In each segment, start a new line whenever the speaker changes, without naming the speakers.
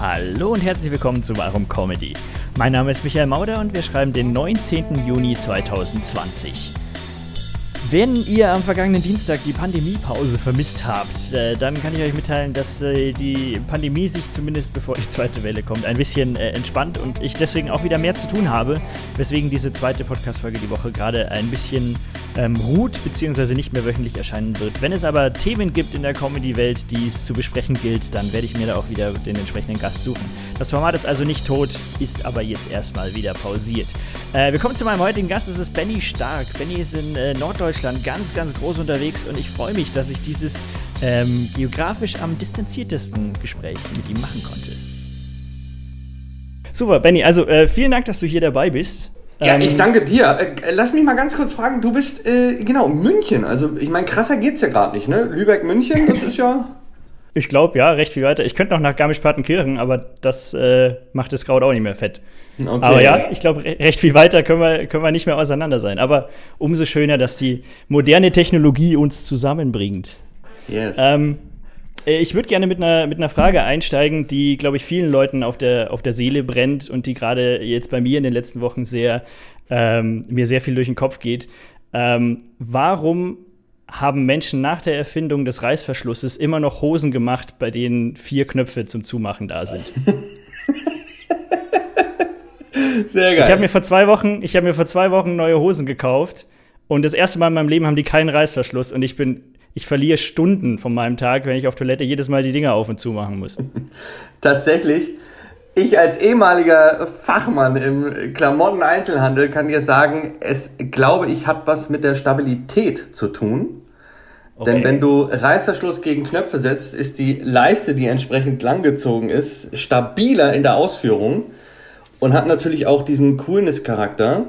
Hallo und herzlich willkommen zu Warum Comedy. Mein Name ist Michael Mauder und wir schreiben den 19. Juni 2020. Wenn ihr am vergangenen Dienstag die Pandemiepause vermisst habt, äh, dann kann ich euch mitteilen, dass äh, die Pandemie sich zumindest bevor die zweite Welle kommt, ein bisschen äh, entspannt und ich deswegen auch wieder mehr zu tun habe, weswegen diese zweite Podcast-Folge die Woche gerade ein bisschen ähm, ruht, beziehungsweise nicht mehr wöchentlich erscheinen wird. Wenn es aber Themen gibt in der Comedy-Welt, die es zu besprechen gilt, dann werde ich mir da auch wieder den entsprechenden Gast suchen. Das Format ist also nicht tot, ist aber jetzt erstmal wieder pausiert. Äh, wir kommen zu meinem heutigen Gast, das ist Benny Stark. Benny ist in äh, Norddeutschland ganz, ganz groß unterwegs und ich freue mich, dass ich dieses ähm, geografisch am distanziertesten Gespräch mit ihm machen konnte. Super, Benny, also äh, vielen Dank, dass du hier dabei bist.
Ja, ich ähm, danke dir. Äh, lass mich mal ganz kurz fragen, du bist, äh, genau, München. Also, ich meine, krasser geht's ja gerade nicht, ne? Lübeck-München, das ist ja.
Ich glaube, ja, recht viel weiter. Ich könnte noch nach Garmisch-Partenkirchen, aber das äh, macht das Kraut auch nicht mehr fett. Okay. Aber ja, ich glaube, recht viel weiter können wir, können wir nicht mehr auseinander sein. Aber umso schöner, dass die moderne Technologie uns zusammenbringt. Yes. Ähm, äh, ich würde gerne mit einer, mit einer Frage einsteigen, die, glaube ich, vielen Leuten auf der, auf der Seele brennt und die gerade jetzt bei mir in den letzten Wochen sehr, ähm, mir sehr viel durch den Kopf geht. Ähm, warum haben Menschen nach der Erfindung des Reißverschlusses immer noch Hosen gemacht, bei denen vier Knöpfe zum Zumachen da sind. Sehr geil. Ich habe mir vor zwei Wochen, ich habe mir vor zwei Wochen neue Hosen gekauft und das erste Mal in meinem Leben haben die keinen Reißverschluss und ich bin, ich verliere Stunden von meinem Tag, wenn ich auf Toilette jedes Mal die Dinger auf und zu machen muss.
Tatsächlich. Ich als ehemaliger Fachmann im Klamotten-Einzelhandel kann dir sagen, es glaube ich hat was mit der Stabilität zu tun. Okay. Denn wenn du Reißverschluss gegen Knöpfe setzt, ist die Leiste, die entsprechend langgezogen ist, stabiler in der Ausführung und hat natürlich auch diesen Coolness-Charakter,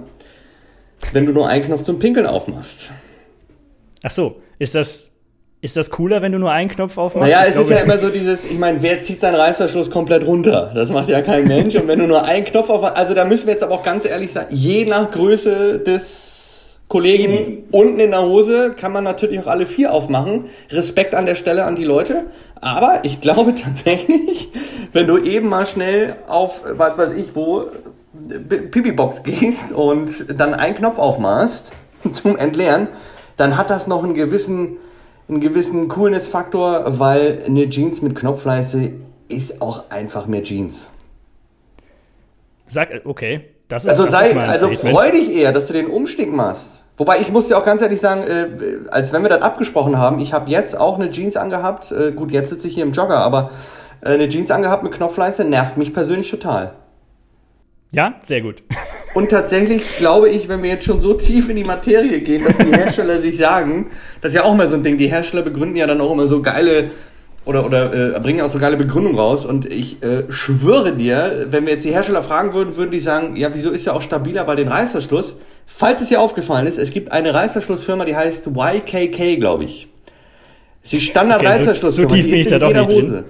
wenn du nur einen Knopf zum Pinkeln aufmachst.
Ach so, ist das ist das cooler, wenn du nur einen Knopf aufmachst?
Naja, es ist ja immer so dieses, ich meine, wer zieht seinen Reißverschluss komplett runter? Das macht ja kein Mensch. Und wenn du nur einen Knopf aufmachst, also da müssen wir jetzt aber auch ganz ehrlich sein, je nach Größe des Kollegen mhm. unten in der Hose kann man natürlich auch alle vier aufmachen. Respekt an der Stelle an die Leute. Aber ich glaube tatsächlich, wenn du eben mal schnell auf, was weiß ich wo, Pipi-Box gehst und dann einen Knopf aufmachst zum Entleeren, dann hat das noch einen gewissen einen gewissen Coolness-Faktor, weil eine Jeans mit Knopfleiste ist auch einfach mehr Jeans.
Sag, okay,
das ist Also, sei, also freu dich eher, dass du den Umstieg machst. Wobei ich muss dir auch ganz ehrlich sagen, äh, als wenn wir das abgesprochen haben, ich habe jetzt auch eine Jeans angehabt. Äh, gut, jetzt sitze ich hier im Jogger, aber äh, eine Jeans angehabt mit Knopfleiste nervt mich persönlich total.
Ja, sehr gut.
Und tatsächlich glaube ich, wenn wir jetzt schon so tief in die Materie gehen, dass die Hersteller sich sagen, das ist ja auch mal so ein Ding, die Hersteller begründen ja dann auch immer so geile oder, oder äh, bringen auch so geile Begründungen raus. Und ich äh, schwöre dir, wenn wir jetzt die Hersteller fragen würden, würden die sagen, ja, wieso ist ja auch stabiler bei den Reißverschluss? Falls es dir aufgefallen ist, es gibt eine Reißverschlussfirma, die heißt YKK, glaube ich. Sie Standard-Reißverschluss.
Okay, so, so tief bin ich da doch nicht Hose. Drin.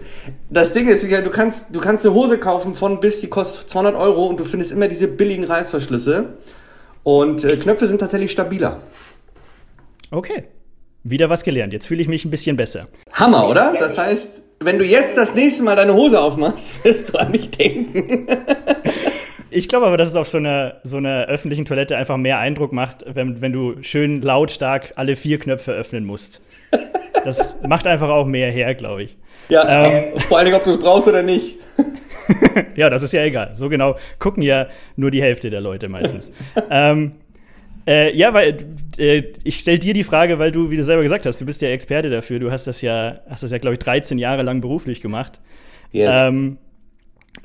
Das Ding ist, du kannst, du kannst eine Hose kaufen von bis, die kostet 200 Euro und du findest immer diese billigen Reißverschlüsse. Und äh, Knöpfe sind tatsächlich stabiler.
Okay. Wieder was gelernt. Jetzt fühle ich mich ein bisschen besser.
Hammer, oder? Das heißt, wenn du jetzt das nächste Mal deine Hose aufmachst, wirst du an mich denken.
Ich glaube aber, dass es auf so einer, so einer öffentlichen Toilette einfach mehr Eindruck macht, wenn, wenn du schön lautstark alle vier Knöpfe öffnen musst. Das macht einfach auch mehr her, glaube ich.
Ja, ähm, vor allen Dingen, ob du es brauchst oder nicht.
ja, das ist ja egal. So genau gucken ja nur die Hälfte der Leute meistens. ähm, äh, ja, weil äh, ich stelle dir die Frage, weil du, wie du selber gesagt hast, du bist ja Experte dafür. Du hast das ja, hast das ja, glaube ich, 13 Jahre lang beruflich gemacht. Yes. Ähm,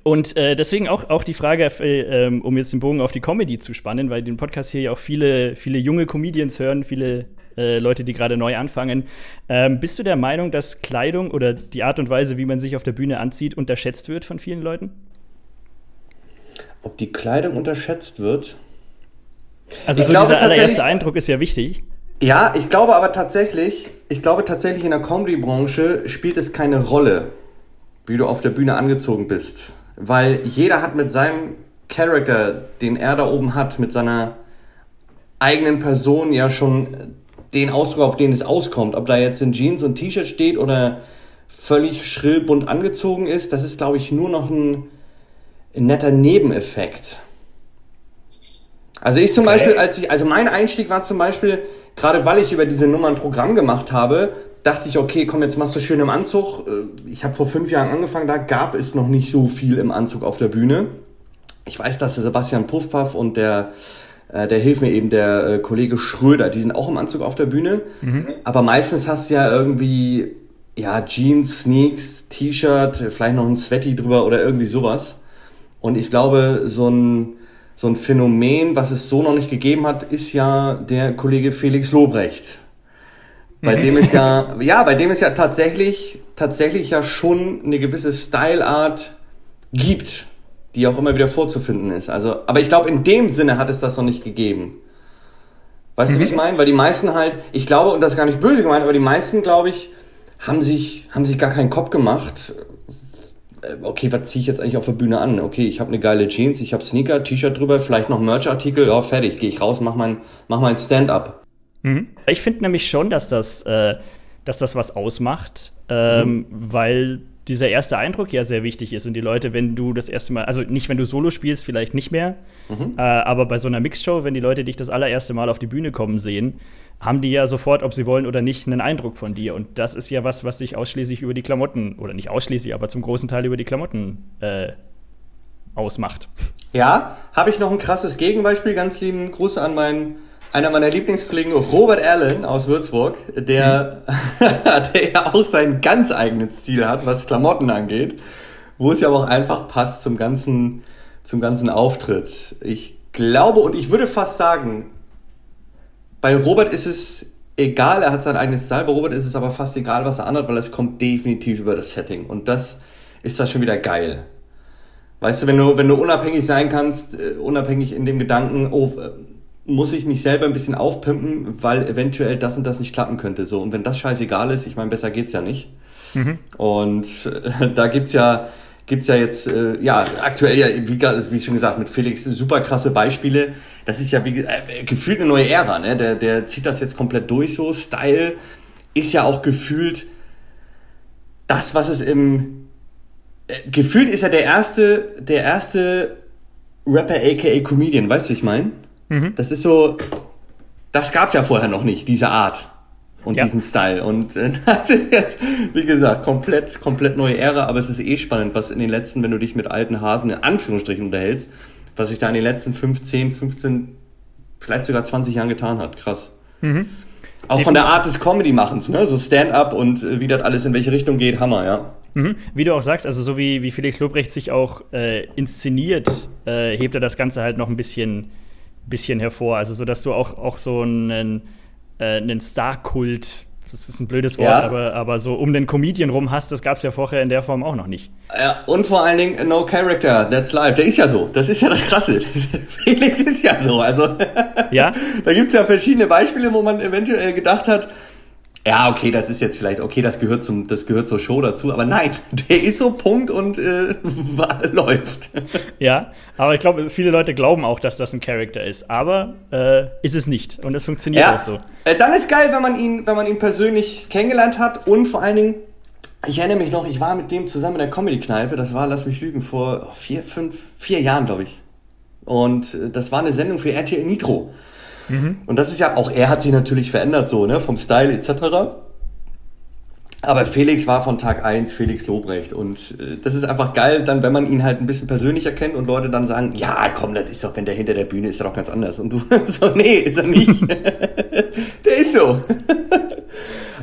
und äh, deswegen auch, auch die Frage, äh, ähm, um jetzt den Bogen auf die Comedy zu spannen, weil den Podcast hier ja auch viele, viele junge Comedians hören, viele äh, Leute, die gerade neu anfangen. Ähm, bist du der Meinung, dass Kleidung oder die Art und Weise, wie man sich auf der Bühne anzieht, unterschätzt wird von vielen Leuten?
Ob die Kleidung unterschätzt wird?
Also ich so dieser allererste Eindruck ist ja wichtig.
Ja, ich glaube aber tatsächlich, ich glaube tatsächlich in der Comedy-Branche spielt es keine Rolle, wie du auf der Bühne angezogen bist. Weil jeder hat mit seinem Charakter, den er da oben hat, mit seiner eigenen Person ja schon den Ausdruck, auf den es auskommt. Ob da jetzt in Jeans und T-Shirt steht oder völlig schrill bunt angezogen ist. Das ist, glaube ich, nur noch ein, ein netter Nebeneffekt. Also ich zum okay. Beispiel, als ich, also mein Einstieg war zum Beispiel, gerade weil ich über diese Nummer ein Programm gemacht habe, dachte ich, okay, komm, jetzt machst du schön im Anzug. Äh, ich habe vor fünf Jahren angefangen, da gab es noch nicht so viel im Anzug auf der Bühne. Ich weiß, dass der Sebastian Puffpaff und der, äh, der hilft mir eben, der äh, Kollege Schröder, die sind auch im Anzug auf der Bühne. Mhm. Aber meistens hast du ja irgendwie, ja, Jeans, Sneaks, T-Shirt, vielleicht noch ein Sweaty drüber oder irgendwie sowas. Und ich glaube, so ein, so ein Phänomen, was es so noch nicht gegeben hat, ist ja der Kollege Felix Lobrecht. Bei mhm. dem ist ja, ja, bei dem es ja tatsächlich, tatsächlich ja schon eine gewisse Styleart gibt, die auch immer wieder vorzufinden ist. Also, aber ich glaube, in dem Sinne hat es das noch nicht gegeben. Weißt mhm. du, wie ich meine? Weil die meisten halt, ich glaube, und das ist gar nicht böse gemeint, aber die meisten, glaube ich, haben sich, haben sich gar keinen Kopf gemacht, äh, okay, was ziehe ich jetzt eigentlich auf der Bühne an? Okay, ich habe eine geile Jeans, ich habe Sneaker, T-Shirt drüber, vielleicht noch Merch-Artikel, ja, fertig, gehe ich raus, mach mein, mach mein Stand-up.
Mhm. Ich finde nämlich schon, dass das, äh, dass das was ausmacht, ähm, mhm. weil dieser erste Eindruck ja sehr wichtig ist und die Leute, wenn du das erste Mal, also nicht, wenn du Solo spielst, vielleicht nicht mehr, mhm. äh, aber bei so einer Mixshow, wenn die Leute dich das allererste Mal auf die Bühne kommen sehen, haben die ja sofort, ob sie wollen oder nicht, einen Eindruck von dir. Und das ist ja was, was sich ausschließlich über die Klamotten, oder nicht ausschließlich, aber zum großen Teil über die Klamotten äh, ausmacht.
Ja, habe ich noch ein krasses Gegenbeispiel. Ganz lieben Gruß an meinen, einer meiner Lieblingskollegen, Robert Allen aus Würzburg, der, mhm. der ja auch seinen ganz eigenen Stil hat, was Klamotten angeht, wo es ja auch einfach passt zum ganzen, zum ganzen Auftritt. Ich glaube und ich würde fast sagen, bei Robert ist es egal, er hat sein eigenes Style, bei Robert ist es aber fast egal, was er anhat, weil es kommt definitiv über das Setting. Und das ist da schon wieder geil. Weißt du, wenn du, wenn du unabhängig sein kannst, uh, unabhängig in dem Gedanken, oh, äh, muss ich mich selber ein bisschen aufpimpen, weil eventuell das und das nicht klappen könnte. So, und wenn das scheißegal ist, ich meine, besser geht's ja nicht. Mhm. Und äh, da gibt's ja, gibt's ja jetzt, äh, ja, aktuell ja, wie, wie schon gesagt, mit Felix super krasse Beispiele. Das ist ja wie, äh, gefühlt eine neue Ära, ne? Der, der zieht das jetzt komplett durch so. Style ist ja auch gefühlt das, was es im, äh, gefühlt ist er der erste, der erste Rapper aka Comedian, weißt du, wie ich meine? Mhm. Das ist so, das gab's ja vorher noch nicht, diese Art und ja. diesen Style. Und äh, das ist jetzt, wie gesagt, komplett, komplett neue Ära, aber es ist eh spannend, was in den letzten, wenn du dich mit alten Hasen in Anführungsstrichen unterhältst, was sich da in den letzten 15, 15, vielleicht sogar 20 Jahren getan hat. Krass. Mhm. Auch von der Art des Comedy-Machens, ne? So Stand-up und äh, wie das alles in welche Richtung geht, Hammer, ja.
Mhm. Wie du auch sagst, also so wie, wie Felix Lobrecht sich auch äh, inszeniert, äh, hebt er das Ganze halt noch ein bisschen, bisschen hervor. Also so, dass du auch, auch so einen äh, einen Star-Kult, das ist ein blödes Wort, ja. aber, aber so um den Comedian rum hast, das gab es ja vorher in der Form auch noch nicht.
Ja, und vor allen Dingen No Character, that's life. Der ist ja so. Das ist ja das Krasse. Felix ist ja so. Also, ja? da gibt es ja verschiedene Beispiele, wo man eventuell gedacht hat, ja, okay, das ist jetzt vielleicht, okay, das gehört zum, das gehört zur Show dazu, aber nein, der ist so Punkt und äh, läuft.
Ja, aber ich glaube, viele Leute glauben auch, dass das ein Charakter ist, aber äh, ist es nicht und es funktioniert ja, auch so.
Äh, dann ist geil, wenn man ihn, wenn man ihn persönlich kennengelernt hat und vor allen Dingen, ich erinnere mich noch, ich war mit dem zusammen in der Comedy-Kneipe, das war, lass mich lügen, vor vier, fünf, vier Jahren, glaube ich. Und äh, das war eine Sendung für RTL Nitro. Mhm. Und das ist ja, auch er hat sich natürlich verändert, so, ne, vom Style etc. Aber Felix war von Tag 1 Felix Lobrecht und äh, das ist einfach geil, dann wenn man ihn halt ein bisschen persönlicher kennt und Leute dann sagen, ja komm, das ist doch, wenn der hinter der Bühne ist, ist er doch ganz anders. Und du so, nee, ist er nicht. der ist so.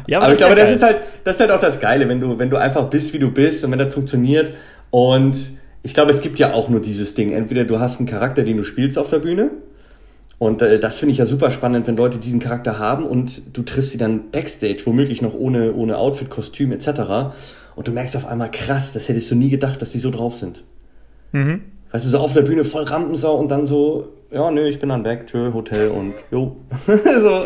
Ja, aber, aber ich glaube, das ist halt, das ist halt auch das Geile, wenn du, wenn du einfach bist, wie du bist und wenn das funktioniert. Und ich glaube, es gibt ja auch nur dieses Ding. Entweder du hast einen Charakter, den du spielst auf der Bühne, und äh, das finde ich ja super spannend, wenn Leute diesen Charakter haben und du triffst sie dann backstage, womöglich noch ohne, ohne Outfit, Kostüm etc. Und du merkst auf einmal, krass, das hättest du nie gedacht, dass die so drauf sind. Mhm. Weißt du, so auf der Bühne voll Rampensau und dann so, ja, nö, ich bin dann weg, tschö, Hotel und jo. so.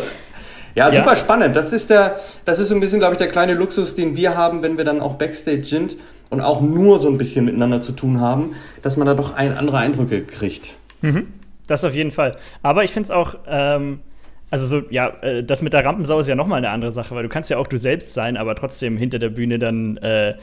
Ja, ja, super spannend. Das ist der, das ist so ein bisschen, glaube ich, der kleine Luxus, den wir haben, wenn wir dann auch Backstage sind und auch nur so ein bisschen miteinander zu tun haben, dass man da doch ein andere Eindrücke kriegt.
Mhm. Das auf jeden Fall. Aber ich finde es auch, ähm, Also so, ja, äh, das mit der Rampensau ist ja nochmal eine andere Sache, weil du kannst ja auch du selbst sein, aber trotzdem hinter der Bühne dann äh,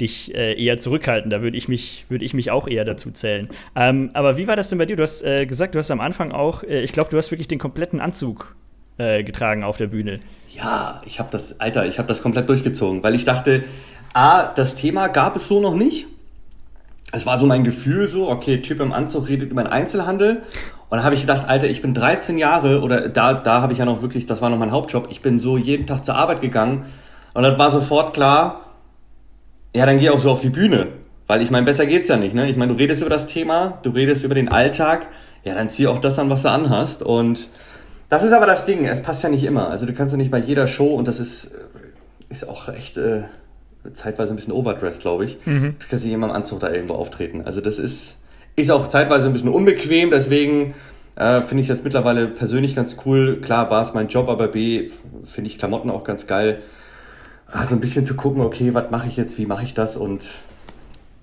dich äh, eher zurückhalten. Da würde ich, mich, würd ich mich auch eher dazu zählen. Ähm, aber wie war das denn bei dir? Du hast äh, gesagt, du hast am Anfang auch, äh, ich glaube, du hast wirklich den kompletten Anzug äh, getragen auf der Bühne.
Ja, ich habe das, Alter, ich habe das komplett durchgezogen, weil ich dachte, A, das Thema gab es so noch nicht. Es war so mein Gefühl so, okay, Typ im Anzug redet über den Einzelhandel. Und da habe ich gedacht, Alter, ich bin 13 Jahre oder da, da habe ich ja noch wirklich, das war noch mein Hauptjob, ich bin so jeden Tag zur Arbeit gegangen und dann war sofort klar, ja, dann geh auch so auf die Bühne. Weil ich meine, besser geht's ja nicht, ne? Ich meine, du redest über das Thema, du redest über den Alltag, ja, dann zieh auch das an, was du anhast. Und das ist aber das Ding, es passt ja nicht immer. Also du kannst ja nicht bei jeder Show, und das ist, ist auch echt äh, zeitweise ein bisschen overdressed, glaube ich. Mhm. Du kannst nicht immer im Anzug da irgendwo auftreten. Also das ist, ist auch zeitweise ein bisschen unbequem, deswegen äh, finde ich es jetzt mittlerweile persönlich ganz cool. Klar war es mein Job, aber B, finde ich Klamotten auch ganz geil also ein bisschen zu gucken, okay, was mache ich jetzt, wie mache ich das und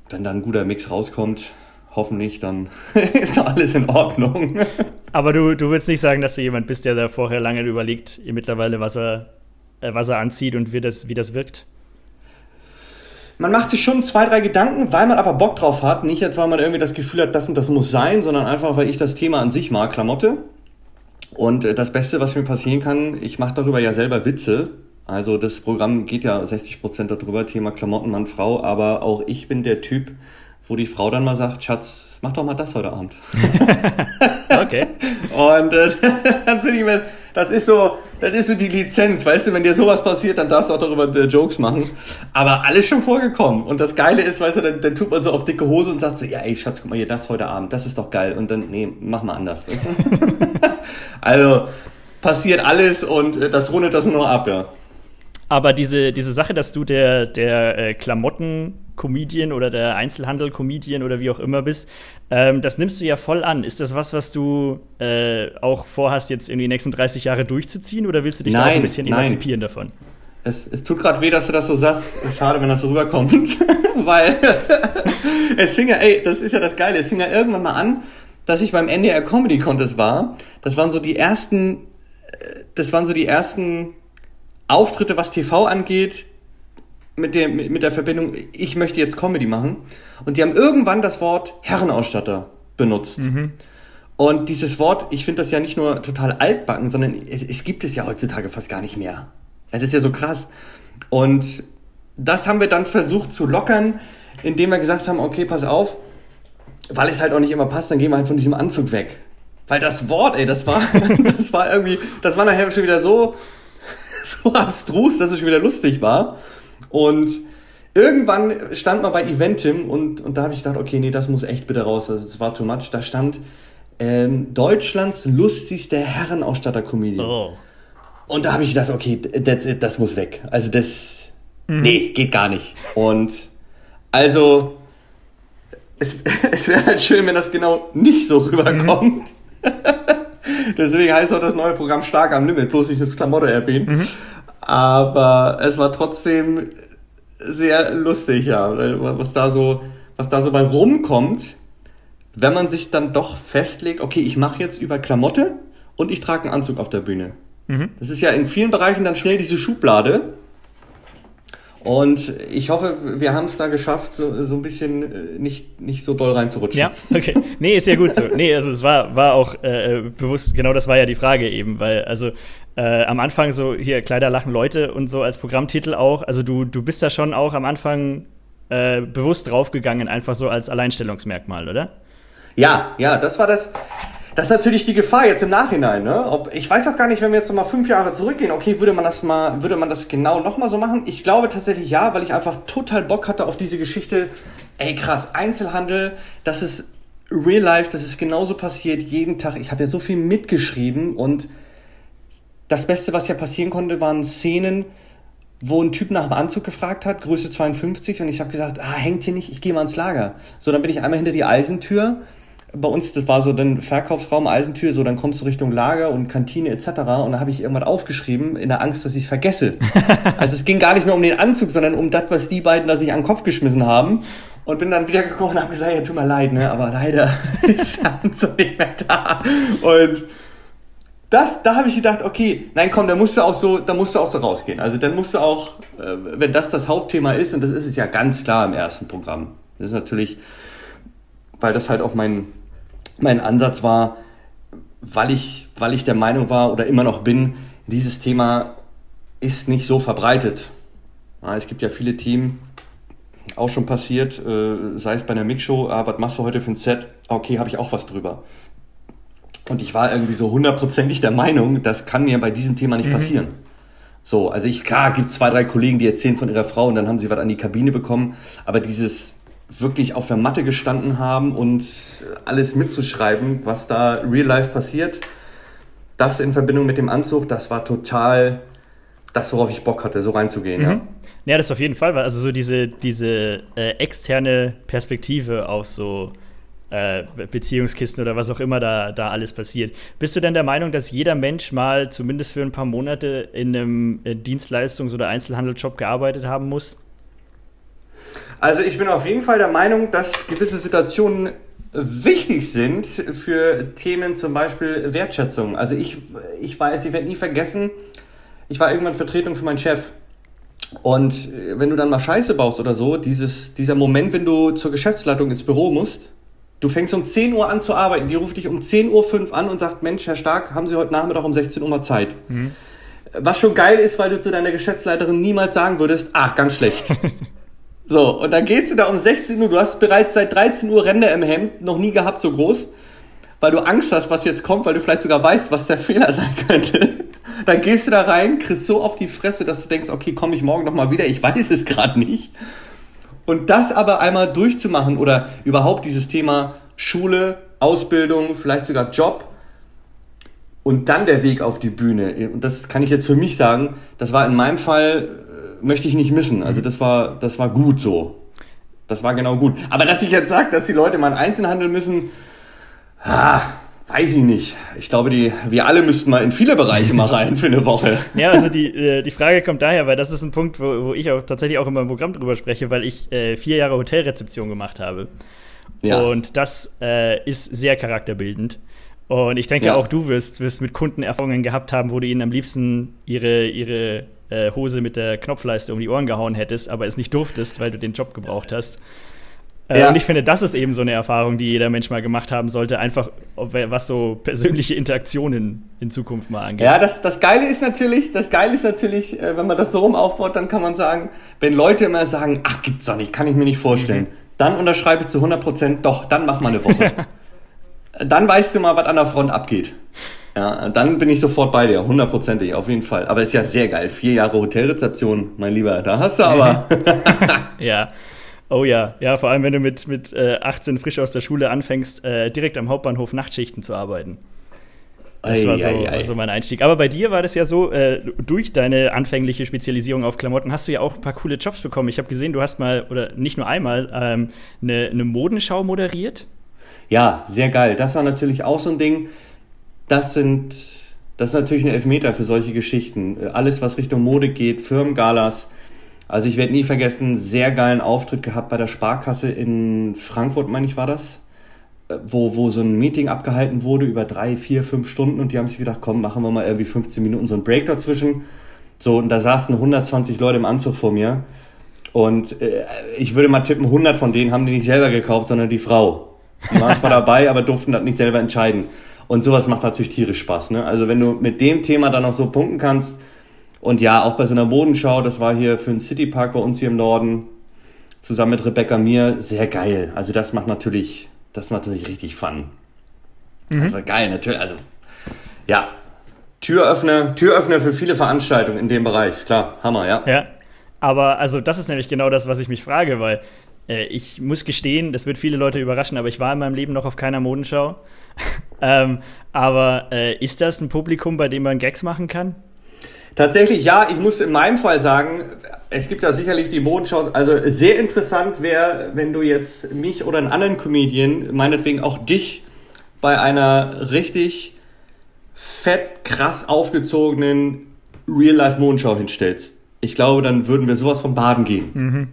wenn dann ein guter Mix rauskommt, hoffentlich, dann ist alles in Ordnung.
Aber du, du willst nicht sagen, dass du jemand bist, der da vorher lange überlegt, mittlerweile, was er, äh, was er anzieht und wie das, wie das wirkt?
Man macht sich schon zwei, drei Gedanken, weil man aber Bock drauf hat. Nicht jetzt, weil man irgendwie das Gefühl hat, das und das muss sein, sondern einfach, weil ich das Thema an sich mag, Klamotte. Und äh, das Beste, was mir passieren kann, ich mache darüber ja selber Witze. Also das Programm geht ja 60 Prozent darüber, Thema Klamotten, Mann, Frau, aber auch ich bin der Typ, wo die Frau dann mal sagt, Schatz, mach doch mal das heute Abend.
okay.
Und äh, dann finde ich mir, das ist so, das ist so die Lizenz, weißt du, wenn dir sowas passiert, dann darfst du auch darüber äh, Jokes machen. Aber alles schon vorgekommen. Und das Geile ist, weißt du, dann, dann tut man so auf dicke Hose und sagt so, ja ey Schatz, guck mal hier, das heute Abend, das ist doch geil. Und dann, nee, mach mal anders. Weißt du? also passiert alles und äh, das rundet das nur ab, ja.
Aber diese, diese Sache, dass du der, der äh, Klamotten-Comedian oder der Einzelhandel-Comedian oder wie auch immer bist, ähm, das nimmst du ja voll an. Ist das was, was du äh, auch vorhast, jetzt in die nächsten 30 Jahre durchzuziehen oder willst du dich nein, da auch ein bisschen nein. emanzipieren davon?
Es, es tut gerade weh, dass du das so sagst. Schade, wenn das so rüberkommt. Weil es fing ja, ey, das ist ja das Geile, es fing ja irgendwann mal an, dass ich beim NDR Comedy Contest war. Das waren so die ersten, äh, das waren so die ersten Auftritte, was TV angeht, mit der, mit der Verbindung, ich möchte jetzt Comedy machen. Und die haben irgendwann das Wort Herrenausstatter benutzt. Mhm. Und dieses Wort, ich finde das ja nicht nur total altbacken, sondern es, es, gibt es ja heutzutage fast gar nicht mehr. Das ist ja so krass. Und das haben wir dann versucht zu lockern, indem wir gesagt haben, okay, pass auf, weil es halt auch nicht immer passt, dann gehen wir halt von diesem Anzug weg. Weil das Wort, ey, das war, das war irgendwie, das war nachher schon wieder so so abstrus, dass es schon wieder lustig war. Und irgendwann stand man bei Eventim und, und da habe ich gedacht, okay, nee, das muss echt bitte raus. Also es war too much. Da stand ähm, Deutschlands lustigste Herrenausstatter-Comedian. Oh. Und da habe ich gedacht, okay, das, das muss weg. Also das, mhm. nee, geht gar nicht. Und also, es, es wäre halt schön, wenn das genau nicht so rüberkommt. Mhm. Deswegen heißt auch das neue Programm Stark am Limit, bloß nicht das Klamotte erwähnen. Mhm. Aber es war trotzdem sehr lustig, ja, was da so, was da so bei rumkommt, wenn man sich dann doch festlegt, okay, ich mache jetzt über Klamotte und ich trage einen Anzug auf der Bühne. Mhm. Das ist ja in vielen Bereichen dann schnell diese Schublade, und ich hoffe, wir haben es da geschafft, so, so ein bisschen äh, nicht, nicht so doll reinzurutschen.
Ja, okay. Nee, ist ja gut so. Nee, also es war, war auch äh, bewusst, genau das war ja die Frage eben, weil also äh, am Anfang so hier Kleider lachen Leute und so als Programmtitel auch. Also du, du bist da schon auch am Anfang äh, bewusst draufgegangen, einfach so als Alleinstellungsmerkmal, oder?
Ja, ja, das war das. Das ist natürlich die Gefahr jetzt im Nachhinein, ne? Ob, ich weiß auch gar nicht, wenn wir jetzt nochmal fünf Jahre zurückgehen, okay, würde man das mal, würde man das genau nochmal so machen? Ich glaube tatsächlich ja, weil ich einfach total Bock hatte auf diese Geschichte. Ey, krass, Einzelhandel, das ist real life, das ist genauso passiert jeden Tag. Ich habe ja so viel mitgeschrieben und das Beste, was ja passieren konnte, waren Szenen, wo ein Typ nach dem Anzug gefragt hat, Größe 52, und ich habe gesagt, ah, hängt hier nicht, ich gehe mal ins Lager. So, dann bin ich einmal hinter die Eisentür bei uns, das war so dann Verkaufsraum, Eisentür, so dann kommst du Richtung Lager und Kantine etc. Und da habe ich irgendwas aufgeschrieben, in der Angst, dass ich es vergesse. also es ging gar nicht mehr um den Anzug, sondern um das, was die beiden da sich an den Kopf geschmissen haben. Und bin dann wieder gekommen und habe gesagt, ja, tut mir leid, ne, aber leider ist der Anzug nicht mehr da. Und das, da habe ich gedacht, okay, nein, komm, da musst du auch so, da musst du auch so rausgehen. Also dann musst du auch, äh, wenn das das Hauptthema ist, und das ist es ja ganz klar im ersten Programm. Das ist natürlich, weil das halt auch mein, mein Ansatz war, weil ich, weil ich der Meinung war oder immer noch bin, dieses Thema ist nicht so verbreitet. Ja, es gibt ja viele Themen, auch schon passiert, äh, sei es bei einer Mixshow, ah, was machst du heute für ein Set? Okay, habe ich auch was drüber. Und ich war irgendwie so hundertprozentig der Meinung, das kann mir bei diesem Thema nicht mhm. passieren. So, also ich, klar, gibt zwei, drei Kollegen, die erzählen von ihrer Frau und dann haben sie was an die Kabine bekommen, aber dieses wirklich auf der Matte gestanden haben und alles mitzuschreiben, was da real life passiert, das in Verbindung mit dem Anzug, das war total das, worauf ich Bock hatte, so reinzugehen, mhm. ja.
Ja, das auf jeden Fall, weil also so diese, diese äh, externe Perspektive auf so äh, Beziehungskisten oder was auch immer da, da alles passiert. Bist du denn der Meinung, dass jeder Mensch mal zumindest für ein paar Monate in einem äh, Dienstleistungs- oder Einzelhandelsjob gearbeitet haben muss?
Also ich bin auf jeden Fall der Meinung, dass gewisse Situationen wichtig sind für Themen zum Beispiel Wertschätzung. Also ich, ich weiß, ich werde nie vergessen, ich war irgendwann Vertretung für meinen Chef. Und äh, wenn du dann mal Scheiße baust oder so, dieses, dieser Moment, wenn du zur Geschäftsleitung ins Büro musst, du fängst um 10 Uhr an zu arbeiten, die ruft dich um 10.05 Uhr an und sagt, Mensch, Herr Stark, haben Sie heute Nachmittag um 16 Uhr mal Zeit? Mhm. Was schon geil ist, weil du zu deiner Geschäftsleiterin niemals sagen würdest, ach, ganz schlecht. so, und dann gehst du da um 16 Uhr, du hast bereits seit 13 Uhr Ränder im Hemd, noch nie gehabt so groß, weil du Angst hast, was jetzt kommt, weil du vielleicht sogar weißt, was der Fehler sein könnte. Dann gehst du da rein, kriegst so auf die Fresse, dass du denkst, okay, komme ich morgen nochmal wieder, ich weiß es gerade nicht. Und das aber einmal durchzumachen oder überhaupt dieses Thema Schule, Ausbildung, vielleicht sogar Job und dann der Weg auf die Bühne. Und das kann ich jetzt für mich sagen, das war in meinem Fall, möchte ich nicht missen. Also das war, das war gut so. Das war genau gut. Aber dass ich jetzt sage, dass die Leute mal in Einzelhandel müssen, ah, Weiß ich nicht. Ich glaube, die, wir alle müssten mal in viele Bereiche mal rein für eine Woche.
Ja, also die, äh, die Frage kommt daher, weil das ist ein Punkt, wo, wo ich auch tatsächlich auch in meinem Programm drüber spreche, weil ich äh, vier Jahre Hotelrezeption gemacht habe. Ja. Und das äh, ist sehr charakterbildend. Und ich denke, ja. auch du wirst, wirst mit Kunden Erfahrungen gehabt haben, wo du ihnen am liebsten ihre, ihre äh, Hose mit der Knopfleiste um die Ohren gehauen hättest, aber es nicht durftest, weil du den Job gebraucht hast. Äh, ja. Und ich finde, das ist eben so eine Erfahrung, die jeder Mensch mal gemacht haben sollte, einfach was so persönliche Interaktionen in Zukunft mal angeht.
Ja, das, das Geile ist natürlich, das Geile ist natürlich, äh, wenn man das so rum aufbaut, dann kann man sagen, wenn Leute immer sagen, ach, gibt's doch nicht, kann ich mir nicht vorstellen, mhm. dann unterschreibe ich zu 100 Prozent, doch, dann mach mal eine Woche. dann weißt du mal, was an der Front abgeht. Ja, dann bin ich sofort bei dir, hundertprozentig, auf jeden Fall. Aber ist ja sehr geil. Vier Jahre Hotelrezeption, mein Lieber, da hast du aber.
ja. Oh ja, ja, vor allem wenn du mit, mit äh, 18 frisch aus der Schule anfängst, äh, direkt am Hauptbahnhof Nachtschichten zu arbeiten. Das war so, ei, ei. so, mein Einstieg. Aber bei dir war das ja so, äh, durch deine anfängliche Spezialisierung auf Klamotten hast du ja auch ein paar coole Jobs bekommen. Ich habe gesehen, du hast mal, oder nicht nur einmal, ähm, eine, eine Modenschau moderiert.
Ja, sehr geil. Das war natürlich auch so ein Ding. Das sind, das ist natürlich ein Elfmeter für solche Geschichten. Alles, was Richtung Mode geht, Firmengalas, also ich werde nie vergessen, sehr geilen Auftritt gehabt bei der Sparkasse in Frankfurt, meine ich, war das. Äh, wo, wo so ein Meeting abgehalten wurde über drei, vier, fünf Stunden und die haben sich gedacht, komm, machen wir mal irgendwie 15 Minuten so einen Break dazwischen. So, und da saßen 120 Leute im Anzug vor mir. Und äh, ich würde mal tippen, 100 von denen haben die nicht selber gekauft, sondern die Frau. Die waren zwar dabei, aber durften das nicht selber entscheiden. Und sowas macht natürlich tierisch Spaß. Ne? Also wenn du mit dem Thema dann noch so punkten kannst, und ja, auch bei so einer Modenschau, das war hier für den Citypark bei uns hier im Norden, zusammen mit Rebecca Mir, sehr geil. Also das macht natürlich, das macht natürlich richtig Fun. Mhm. Das war geil, natürlich. Also, ja. Türöffner, Türöffner für viele Veranstaltungen in dem Bereich. Klar, Hammer, ja.
Ja. Aber also das ist nämlich genau das, was ich mich frage, weil ich muss gestehen, das wird viele Leute überraschen, aber ich war in meinem Leben noch auf keiner Modenschau. ähm, aber äh, ist das ein Publikum, bei dem man Gags machen kann?
Tatsächlich ja, ich muss in meinem Fall sagen, es gibt da sicherlich die Modenschau. Also sehr interessant wäre, wenn du jetzt mich oder einen anderen Comedian, meinetwegen auch dich, bei einer richtig fett, krass aufgezogenen Real-Life-Modenschau hinstellst. Ich glaube, dann würden wir sowas von baden gehen. Mhm.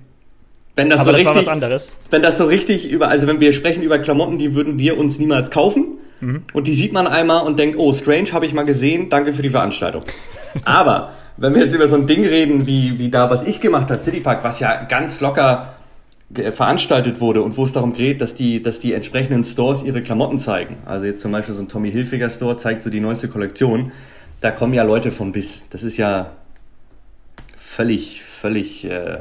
Wenn das
Aber
so
das
richtig,
Wenn
das so richtig über, also wenn wir sprechen über Klamotten, die würden wir uns niemals kaufen. Mhm. Und die sieht man einmal und denkt, oh, Strange habe ich mal gesehen, danke für die Veranstaltung. Aber wenn wir jetzt über so ein Ding reden, wie, wie da, was ich gemacht habe, City Park, was ja ganz locker veranstaltet wurde und wo es darum geht, dass die, dass die entsprechenden Stores ihre Klamotten zeigen. Also jetzt zum Beispiel so ein Tommy Hilfiger Store zeigt so die neueste Kollektion. Da kommen ja Leute von bis. Das ist ja völlig, völlig, äh,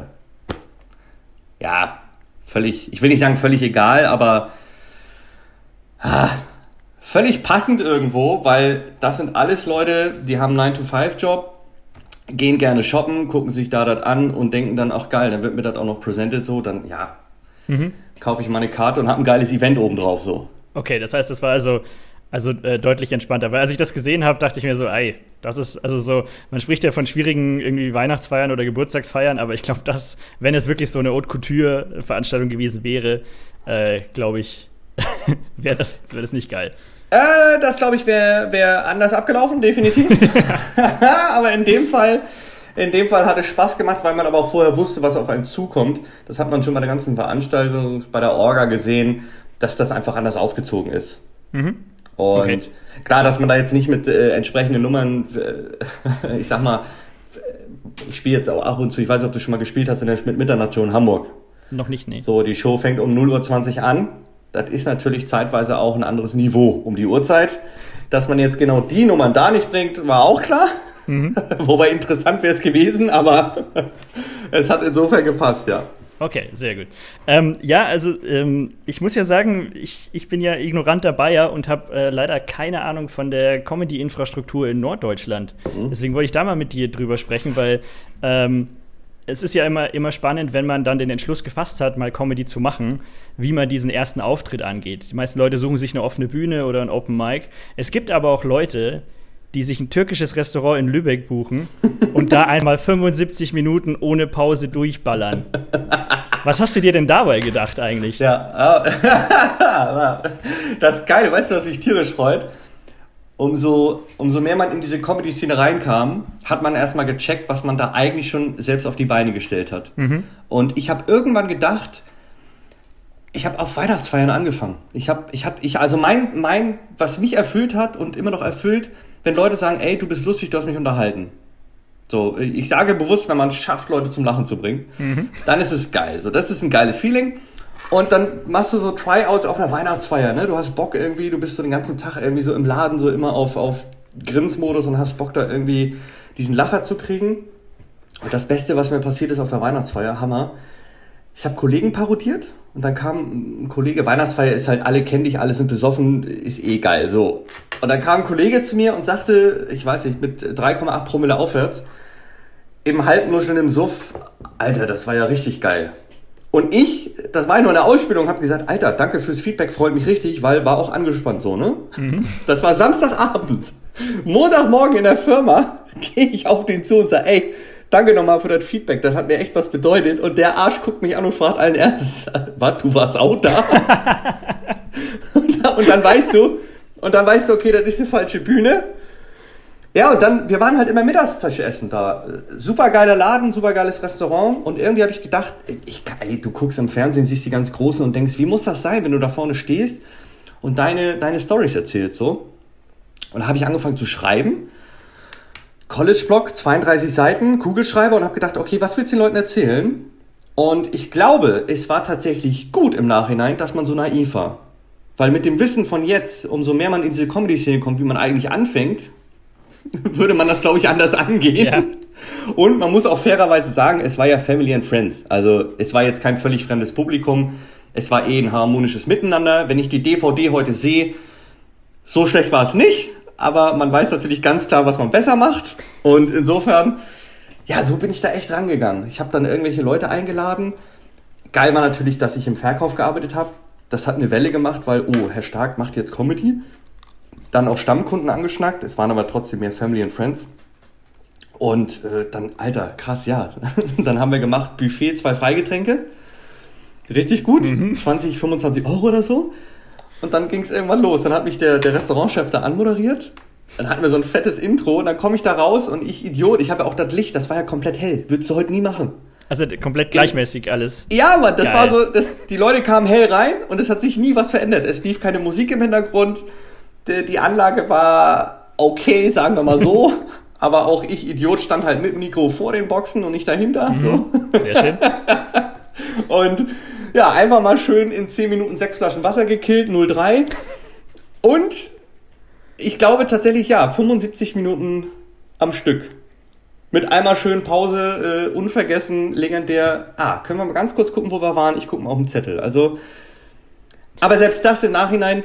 ja, völlig, ich will nicht sagen völlig egal, aber ah, völlig passend irgendwo, weil das sind alles Leute, die haben einen 9-to-5-Job, gehen gerne shoppen, gucken sich da das an und denken dann, ach geil, dann wird mir das auch noch presented so, dann ja, mhm. kaufe ich mal eine Karte und habe ein geiles Event oben drauf so.
Okay, das heißt, das war also also äh, deutlich entspannter. Weil als ich das gesehen habe, dachte ich mir so, ey, das ist also so, man spricht ja von schwierigen irgendwie Weihnachtsfeiern oder Geburtstagsfeiern, aber ich glaube, dass, wenn es wirklich so eine Haute Couture-Veranstaltung gewesen wäre, äh, glaube ich, wäre das, wär das nicht geil.
Äh, das glaube ich wäre wär anders abgelaufen, definitiv. aber in dem Fall, in dem Fall hat es Spaß gemacht, weil man aber auch vorher wusste, was auf einen zukommt. Das hat man schon bei der ganzen Veranstaltung, bei der Orga gesehen, dass das einfach anders aufgezogen ist. Mhm. Und okay. klar, dass man da jetzt nicht mit äh, entsprechenden Nummern, äh, ich sag mal, ich spiele jetzt auch ab und zu, ich weiß nicht, ob du schon mal gespielt hast in der Schmidt-Mitternacht-Show in Hamburg.
Noch nicht, nee.
So, die Show fängt um 0.20 Uhr an das ist natürlich zeitweise auch ein anderes Niveau um die Uhrzeit. Dass man jetzt genau die Nummern da nicht bringt, war auch klar. Mhm. Wobei interessant wäre es gewesen, aber es hat insofern gepasst, ja.
Okay, sehr gut. Ähm, ja, also ähm, ich muss ja sagen, ich, ich bin ja ignoranter Bayer und habe äh, leider keine Ahnung von der Comedy-Infrastruktur in Norddeutschland. Mhm. Deswegen wollte ich da mal mit dir drüber sprechen, weil ähm, es ist ja immer, immer spannend, wenn man dann den Entschluss gefasst hat, mal Comedy zu machen, wie man diesen ersten Auftritt angeht. Die meisten Leute suchen sich eine offene Bühne oder ein Open Mic. Es gibt aber auch Leute, die sich ein türkisches Restaurant in Lübeck buchen und da einmal 75 Minuten ohne Pause durchballern. Was hast du dir denn dabei gedacht eigentlich?
Ja, das ist geil. Weißt du, was mich tierisch freut? umso, umso mehr man in diese Comedy-Szene reinkam, hat man erstmal gecheckt, was man da eigentlich schon selbst auf die Beine gestellt hat. Mhm. Und ich habe irgendwann gedacht, ich habe auf Weihnachtsfeiern angefangen. Ich habe, ich habe, ich, also mein, mein, was mich erfüllt hat und immer noch erfüllt, wenn Leute sagen, ey, du bist lustig, du hast mich unterhalten. So, ich sage bewusst, wenn man es schafft, Leute zum Lachen zu bringen, mhm. dann ist es geil. So, das ist ein geiles Feeling. Und dann machst du so Tryouts auf einer Weihnachtsfeier, ne? Du hast Bock irgendwie, du bist so den ganzen Tag irgendwie so im Laden, so immer auf, auf Grinsmodus und hast Bock da irgendwie diesen Lacher zu kriegen. Und das Beste, was mir passiert ist auf der Weihnachtsfeier, Hammer. Ich habe Kollegen parodiert und dann kam ein Kollege, Weihnachtsfeier ist halt, alle kennen dich, alle sind besoffen, ist eh geil, so. Und dann kam ein Kollege zu mir und sagte, ich weiß nicht, mit 3,8 Promille aufwärts, im Halbnuscheln im Suff, Alter, das war ja richtig geil. Und ich, das war nur eine Ausbildung, habe gesagt, Alter, danke fürs Feedback, freut mich richtig, weil war auch angespannt so, ne? Mhm. Das war Samstagabend. Montagmorgen in der Firma gehe ich auf den zu und sage, ey, danke nochmal für das Feedback, das hat mir echt was bedeutet. Und der Arsch guckt mich an und fragt allen ernstes, was, du warst auch da? und dann weißt du, und dann weißt du, okay, das ist eine falsche Bühne. Ja, und dann, wir waren halt immer Mittagstasche essen da. Super geiler Laden, super geiles Restaurant. Und irgendwie habe ich gedacht, ich, ey, du guckst im Fernsehen, siehst die ganz Großen und denkst, wie muss das sein, wenn du da vorne stehst und deine, deine Stories erzählst, so. Und da habe ich angefangen zu schreiben. College-Blog, 32 Seiten, Kugelschreiber und habe gedacht, okay, was willst du den Leuten erzählen? Und ich glaube, es war tatsächlich gut im Nachhinein, dass man so naiv war. Weil mit dem Wissen von jetzt, umso mehr man in diese Comedy-Szene kommt, wie man eigentlich anfängt, würde man das, glaube ich, anders angehen. Ja. Und man muss auch fairerweise sagen, es war ja Family and Friends. Also es war jetzt kein völlig fremdes Publikum. Es war eh ein harmonisches Miteinander. Wenn ich die DVD heute sehe, so schlecht war es nicht. Aber man weiß natürlich ganz klar, was man besser macht. Und insofern, ja, so bin ich da echt rangegangen. Ich habe dann irgendwelche Leute eingeladen. Geil war natürlich, dass ich im Verkauf gearbeitet habe. Das hat eine Welle gemacht, weil, oh, Herr Stark macht jetzt Comedy dann auch Stammkunden angeschnackt. Es waren aber trotzdem mehr Family and Friends. Und äh, dann, Alter, krass, ja. dann haben wir gemacht Buffet, zwei Freigetränke. Richtig gut. Mhm. 20, 25 Euro oder so. Und dann ging es irgendwann los. Dann hat mich der, der Restaurantchef da anmoderiert. Dann hatten wir so ein fettes Intro und dann komme ich da raus und ich Idiot, ich habe ja auch das Licht, das war ja komplett hell. Würdest du heute nie machen.
Also komplett gleichmäßig alles.
Ja, Mann, das Geil. war so, das, die Leute kamen hell rein und es hat sich nie was verändert. Es lief keine Musik im Hintergrund die, die Anlage war okay, sagen wir mal so. aber auch ich, Idiot, stand halt mit dem Mikro vor den Boxen und nicht dahinter. Mhm. So. Sehr schön. und ja, einfach mal schön in 10 Minuten sechs Flaschen Wasser gekillt, 0,3. Und ich glaube tatsächlich, ja, 75 Minuten am Stück. Mit einmal schön Pause, äh, unvergessen, legendär. Ah, können wir mal ganz kurz gucken, wo wir waren? Ich gucke mal auf den Zettel. Also, aber selbst das im Nachhinein,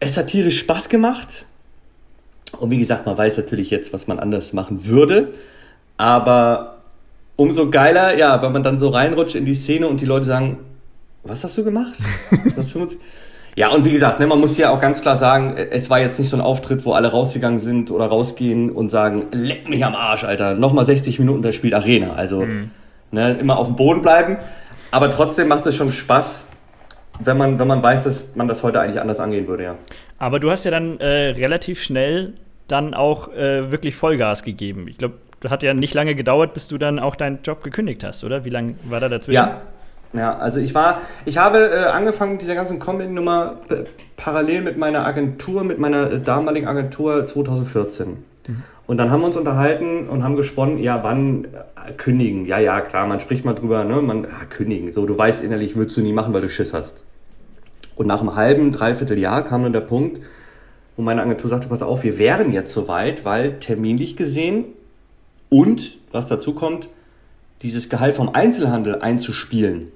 es hat tierisch Spaß gemacht. Und wie gesagt, man weiß natürlich jetzt, was man anders machen würde. Aber umso geiler, ja, wenn man dann so reinrutscht in die Szene und die Leute sagen, was hast du gemacht? Was ja, und wie gesagt, ne, man muss ja auch ganz klar sagen, es war jetzt nicht so ein Auftritt, wo alle rausgegangen sind oder rausgehen und sagen, leck mich am Arsch, Alter, nochmal 60 Minuten, da spielt Arena. Also mhm. ne, immer auf dem Boden bleiben. Aber trotzdem macht es schon Spaß, wenn man, wenn man weiß, dass man das heute eigentlich anders angehen würde, ja.
Aber du hast ja dann äh, relativ schnell dann auch äh, wirklich Vollgas gegeben. Ich glaube, das hat ja nicht lange gedauert, bis du dann auch deinen Job gekündigt hast, oder? Wie lange war da dazwischen?
Ja, ja, also ich war, ich habe äh, angefangen mit dieser ganzen Comedy-Nummer parallel mit meiner Agentur, mit meiner äh, damaligen Agentur 2014. Mhm. Und dann haben wir uns unterhalten und haben gesponnen, ja, wann äh, kündigen? Ja, ja, klar, man spricht mal drüber, ne, man, ah, kündigen. So, du weißt innerlich, würdest du nie machen, weil du Schiss hast. Und nach einem halben, dreiviertel Jahr kam dann der Punkt, wo meine Agentur sagte, pass auf, wir wären jetzt soweit, weil terminlich gesehen und, was dazu kommt, dieses Gehalt vom Einzelhandel einzuspielen,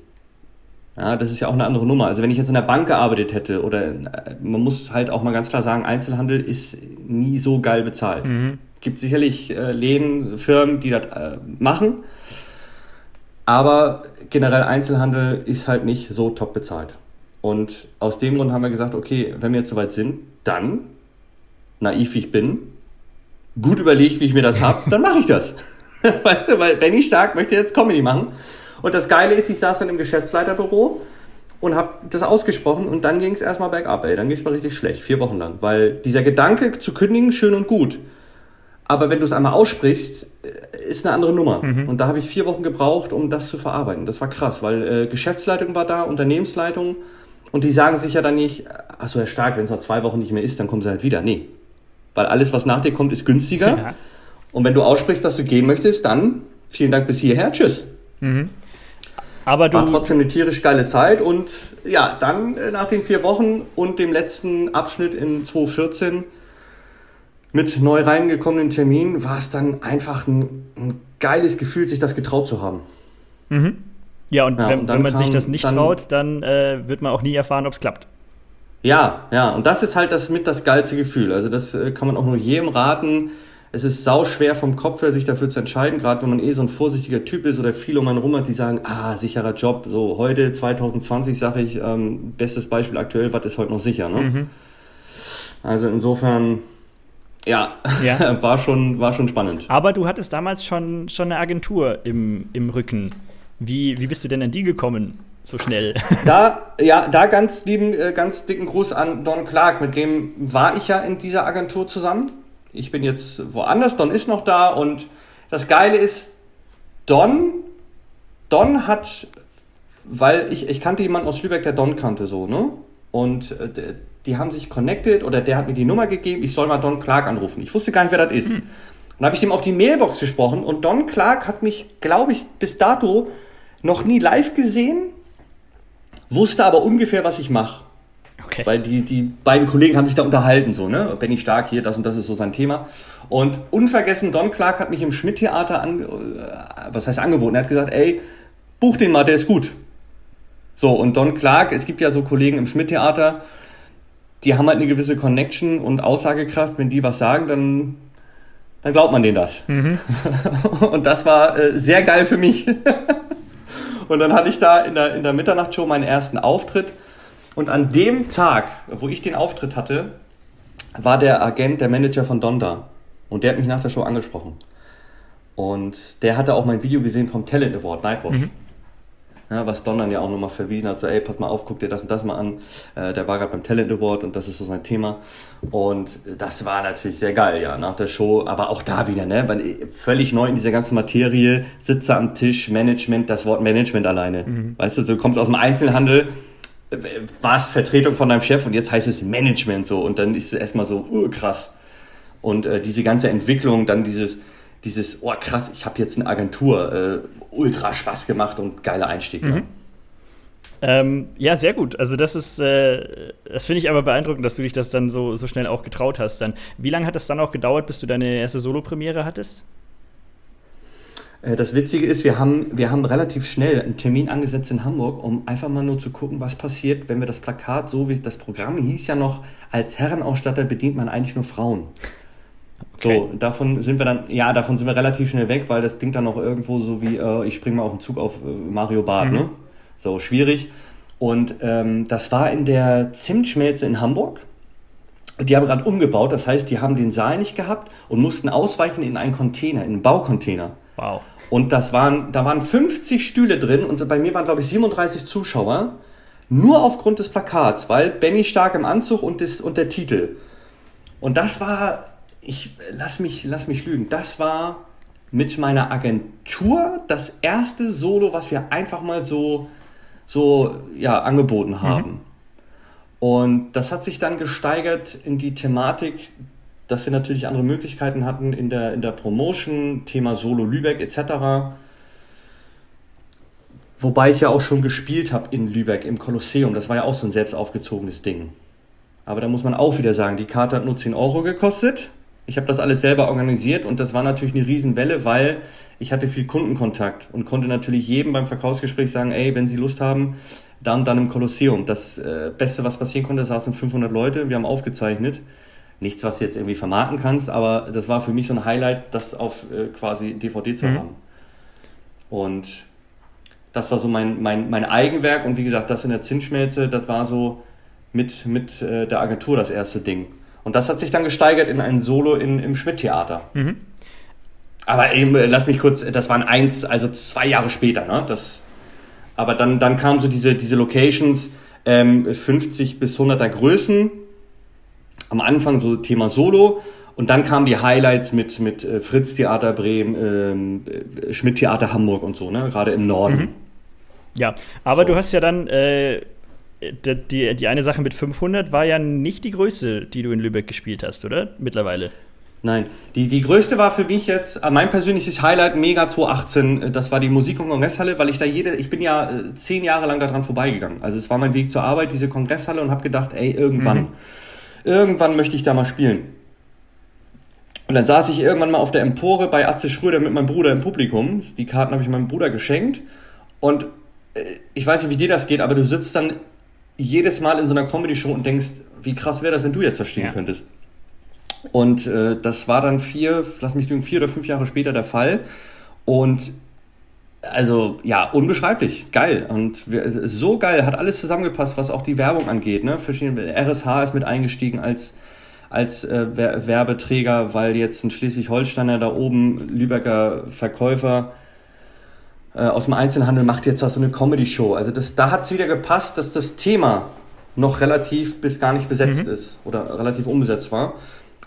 ja, das ist ja auch eine andere Nummer. Also wenn ich jetzt in der Bank gearbeitet hätte oder äh, man muss halt auch mal ganz klar sagen, Einzelhandel ist nie so geil bezahlt. Mhm. Gibt sicherlich äh, Läden, Firmen, die das äh, machen, aber generell Einzelhandel ist halt nicht so top bezahlt. Und aus dem Grund haben wir gesagt, okay, wenn wir jetzt soweit sind, dann, naiv wie ich bin, gut überlegt, wie ich mir das habe, dann mache ich das. weil, weil Benny Stark möchte jetzt Comedy machen. Und das Geile ist, ich saß dann im Geschäftsleiterbüro und habe das ausgesprochen und dann ging es erstmal bergab, ey. Dann ging es mal richtig schlecht, vier Wochen lang. Weil dieser Gedanke zu kündigen, schön und gut. Aber wenn du es einmal aussprichst, äh, ist eine andere Nummer. Mhm. Und da habe ich vier Wochen gebraucht, um das zu verarbeiten. Das war krass, weil äh, Geschäftsleitung war da, Unternehmensleitung. Und die sagen sich ja dann nicht, achso, Herr Stark, wenn es nach zwei Wochen nicht mehr ist, dann kommen sie halt wieder. Nee. Weil alles, was nach dir kommt, ist günstiger. Ja. Und wenn du aussprichst, dass du gehen möchtest, dann vielen Dank bis hierher. Tschüss. Mhm. Aber du War trotzdem eine tierisch geile Zeit und ja, dann äh, nach den vier Wochen und dem letzten Abschnitt in 2014 mit neu reingekommenen Termin war es dann einfach ein, ein, geiles Gefühl, sich das getraut zu haben.
Mhm. Ja, und, ja, wenn, und wenn, man sich das nicht dann, traut, dann äh, wird man auch nie erfahren, ob es klappt.
Ja, ja, und das ist halt das mit das geilste Gefühl. Also das äh, kann man auch nur jedem raten, es ist sau schwer vom Kopf her, sich dafür zu entscheiden, gerade wenn man eh so ein vorsichtiger Typ ist oder viele um einen rum hat, die sagen, ah, sicherer Job. So, heute, 2020, sage ich, ähm, bestes Beispiel aktuell, was ist heute noch sicher, ne? Mhm. Also insofern, ja, ja. war, schon, war schon spannend.
Aber du hattest damals schon, schon eine Agentur im, im Rücken. Wie, wie bist du denn an die gekommen? So schnell.
Da, ja, da ganz lieben, äh, ganz dicken Gruß an Don Clark, mit dem war ich ja in dieser Agentur zusammen ich bin jetzt woanders, Don ist noch da und das Geile ist, Don, Don hat, weil ich, ich kannte jemanden aus Lübeck, der Don kannte so, ne? Und äh, die haben sich connected oder der hat mir die Nummer gegeben, ich soll mal Don Clark anrufen. Ich wusste gar nicht, wer das ist. Mhm. Und habe ich dem auf die Mailbox gesprochen und Don Clark hat mich, glaube ich, bis dato noch nie live gesehen, wusste aber ungefähr, was ich mache. Okay. Weil die, die beiden Kollegen haben sich da unterhalten, so, ne? Benny Stark hier, das und das ist so sein Thema. Und unvergessen, Don Clark hat mich im Schmidt-Theater an, äh, was heißt angeboten? Er hat gesagt, ey, buch den mal, der ist gut. So, und Don Clark, es gibt ja so Kollegen im Schmidt-Theater, die haben halt eine gewisse Connection und Aussagekraft. Wenn die was sagen, dann, dann glaubt man denen das. Mhm. und das war äh, sehr geil für mich. und dann hatte ich da in der, in der Mitternachtshow meinen ersten Auftritt und an dem Tag, wo ich den Auftritt hatte, war der Agent, der Manager von Donda. Und der hat mich nach der Show angesprochen. Und der hatte auch mein Video gesehen vom Talent Award, Nightwatch. Mhm. Ja, was Don dann ja auch nochmal verwiesen hat, so, ey, pass mal auf, guck dir das und das mal an. Äh, der war gerade beim Talent Award und das ist so sein Thema. Und das war natürlich sehr geil, ja, nach der Show. Aber auch da wieder, ne, weil völlig neu in dieser ganzen Materie, Sitze am Tisch, Management, das Wort Management alleine. Mhm. Weißt du, du kommst aus dem Einzelhandel, war es Vertretung von deinem Chef und jetzt heißt es Management so und dann ist es erstmal so uh, krass. Und äh, diese ganze Entwicklung, dann dieses, dieses, oh krass, ich habe jetzt eine Agentur, äh, ultra Spaß gemacht und geiler Einstieg. Mhm.
Ähm, ja, sehr gut. Also das ist, äh, das finde ich aber beeindruckend, dass du dich das dann so, so schnell auch getraut hast. Dann, wie lange hat es dann auch gedauert, bis du deine erste Solo-Premiere hattest?
Äh, das Witzige ist, wir haben, wir haben relativ schnell einen Termin angesetzt in Hamburg, um einfach mal nur zu gucken, was passiert, wenn wir das Plakat, so wie das Programm hieß ja noch, als Herrenausstatter bedient man eigentlich nur Frauen. Okay. So, davon sind wir dann, ja, davon sind wir relativ schnell weg, weil das klingt dann auch irgendwo so wie, äh, ich springe mal auf den Zug auf äh, Mario Barth, mhm. ne? So, schwierig. Und ähm, das war in der Zimtschmelze in Hamburg. Die haben gerade umgebaut, das heißt, die haben den Saal nicht gehabt und mussten ausweichen in einen Container, in einen Baucontainer.
Wow.
Und das waren, da waren 50 Stühle drin und bei mir waren, glaube ich, 37 Zuschauer. Nur aufgrund des Plakats, weil Benny stark im Anzug und, das, und der Titel. Und das war, ich lass mich, lass mich lügen, das war mit meiner Agentur das erste Solo, was wir einfach mal so so ja, angeboten mhm. haben. Mhm. Und das hat sich dann gesteigert in die Thematik, dass wir natürlich andere Möglichkeiten hatten in der, in der Promotion, Thema Solo Lübeck etc. Wobei ich ja auch schon gespielt habe in Lübeck im Kolosseum. Das war ja auch so ein selbst aufgezogenes Ding. Aber da muss man auch wieder sagen, die Karte hat nur 10 Euro gekostet. Ich habe das alles selber organisiert und das war natürlich eine Riesenwelle, weil ich hatte viel Kundenkontakt und konnte natürlich jedem beim Verkaufsgespräch sagen, ey, wenn Sie Lust haben, dann dann im Kolosseum. Das äh, Beste, was passieren konnte, saßen 500 Leute, wir haben aufgezeichnet. Nichts, was du jetzt irgendwie vermarkten kannst, aber das war für mich so ein Highlight, das auf äh, quasi DVD zu mhm. haben. Und das war so mein, mein, mein Eigenwerk und wie gesagt, das in der Zinsschmelze, das war so mit, mit äh, der Agentur das erste Ding. Und das hat sich dann gesteigert in ein Solo in, im Schmidt-Theater. Mhm. Aber eben, lass mich kurz, das waren eins, also zwei Jahre später, ne? Das, aber dann, dann kamen so diese, diese Locations, ähm, 50 bis 100er Größen. Am Anfang so Thema Solo. Und dann kamen die Highlights mit, mit äh, Fritz Theater Bremen, ähm, äh, Schmidt Theater Hamburg und so, ne? Gerade im Norden. Mhm.
Ja, aber so. du hast ja dann äh, die, die eine Sache mit 500 war ja nicht die größte, die du in Lübeck gespielt hast, oder? Mittlerweile.
Nein, die, die größte war für mich jetzt, äh, mein persönliches Highlight, Mega 2018, äh, das war die Musik- und Kongresshalle, weil ich da jede, ich bin ja äh, zehn Jahre lang daran vorbeigegangen. Also es war mein Weg zur Arbeit, diese Kongresshalle und habe gedacht, ey, irgendwann, mhm. irgendwann möchte ich da mal spielen. Und dann saß ich irgendwann mal auf der Empore bei Atze Schröder mit meinem Bruder im Publikum. Die Karten habe ich meinem Bruder geschenkt. Und ich weiß nicht, wie dir das geht, aber du sitzt dann jedes Mal in so einer Comedy-Show und denkst, wie krass wäre das, wenn du jetzt da stehen ja. könntest. Und äh, das war dann vier, lass mich lügen, vier oder fünf Jahre später der Fall. Und also ja, unbeschreiblich, geil. Und wir, so geil, hat alles zusammengepasst, was auch die Werbung angeht. Ne? Verschiedene, RSH ist mit eingestiegen als, als äh, Werbeträger, weil jetzt ein Schleswig-Holsteiner da oben, Lübecker Verkäufer, äh, aus dem Einzelhandel macht jetzt so eine Comedy-Show. Also das, da hat es wieder gepasst, dass das Thema noch relativ bis gar nicht besetzt mhm. ist oder relativ umbesetzt war.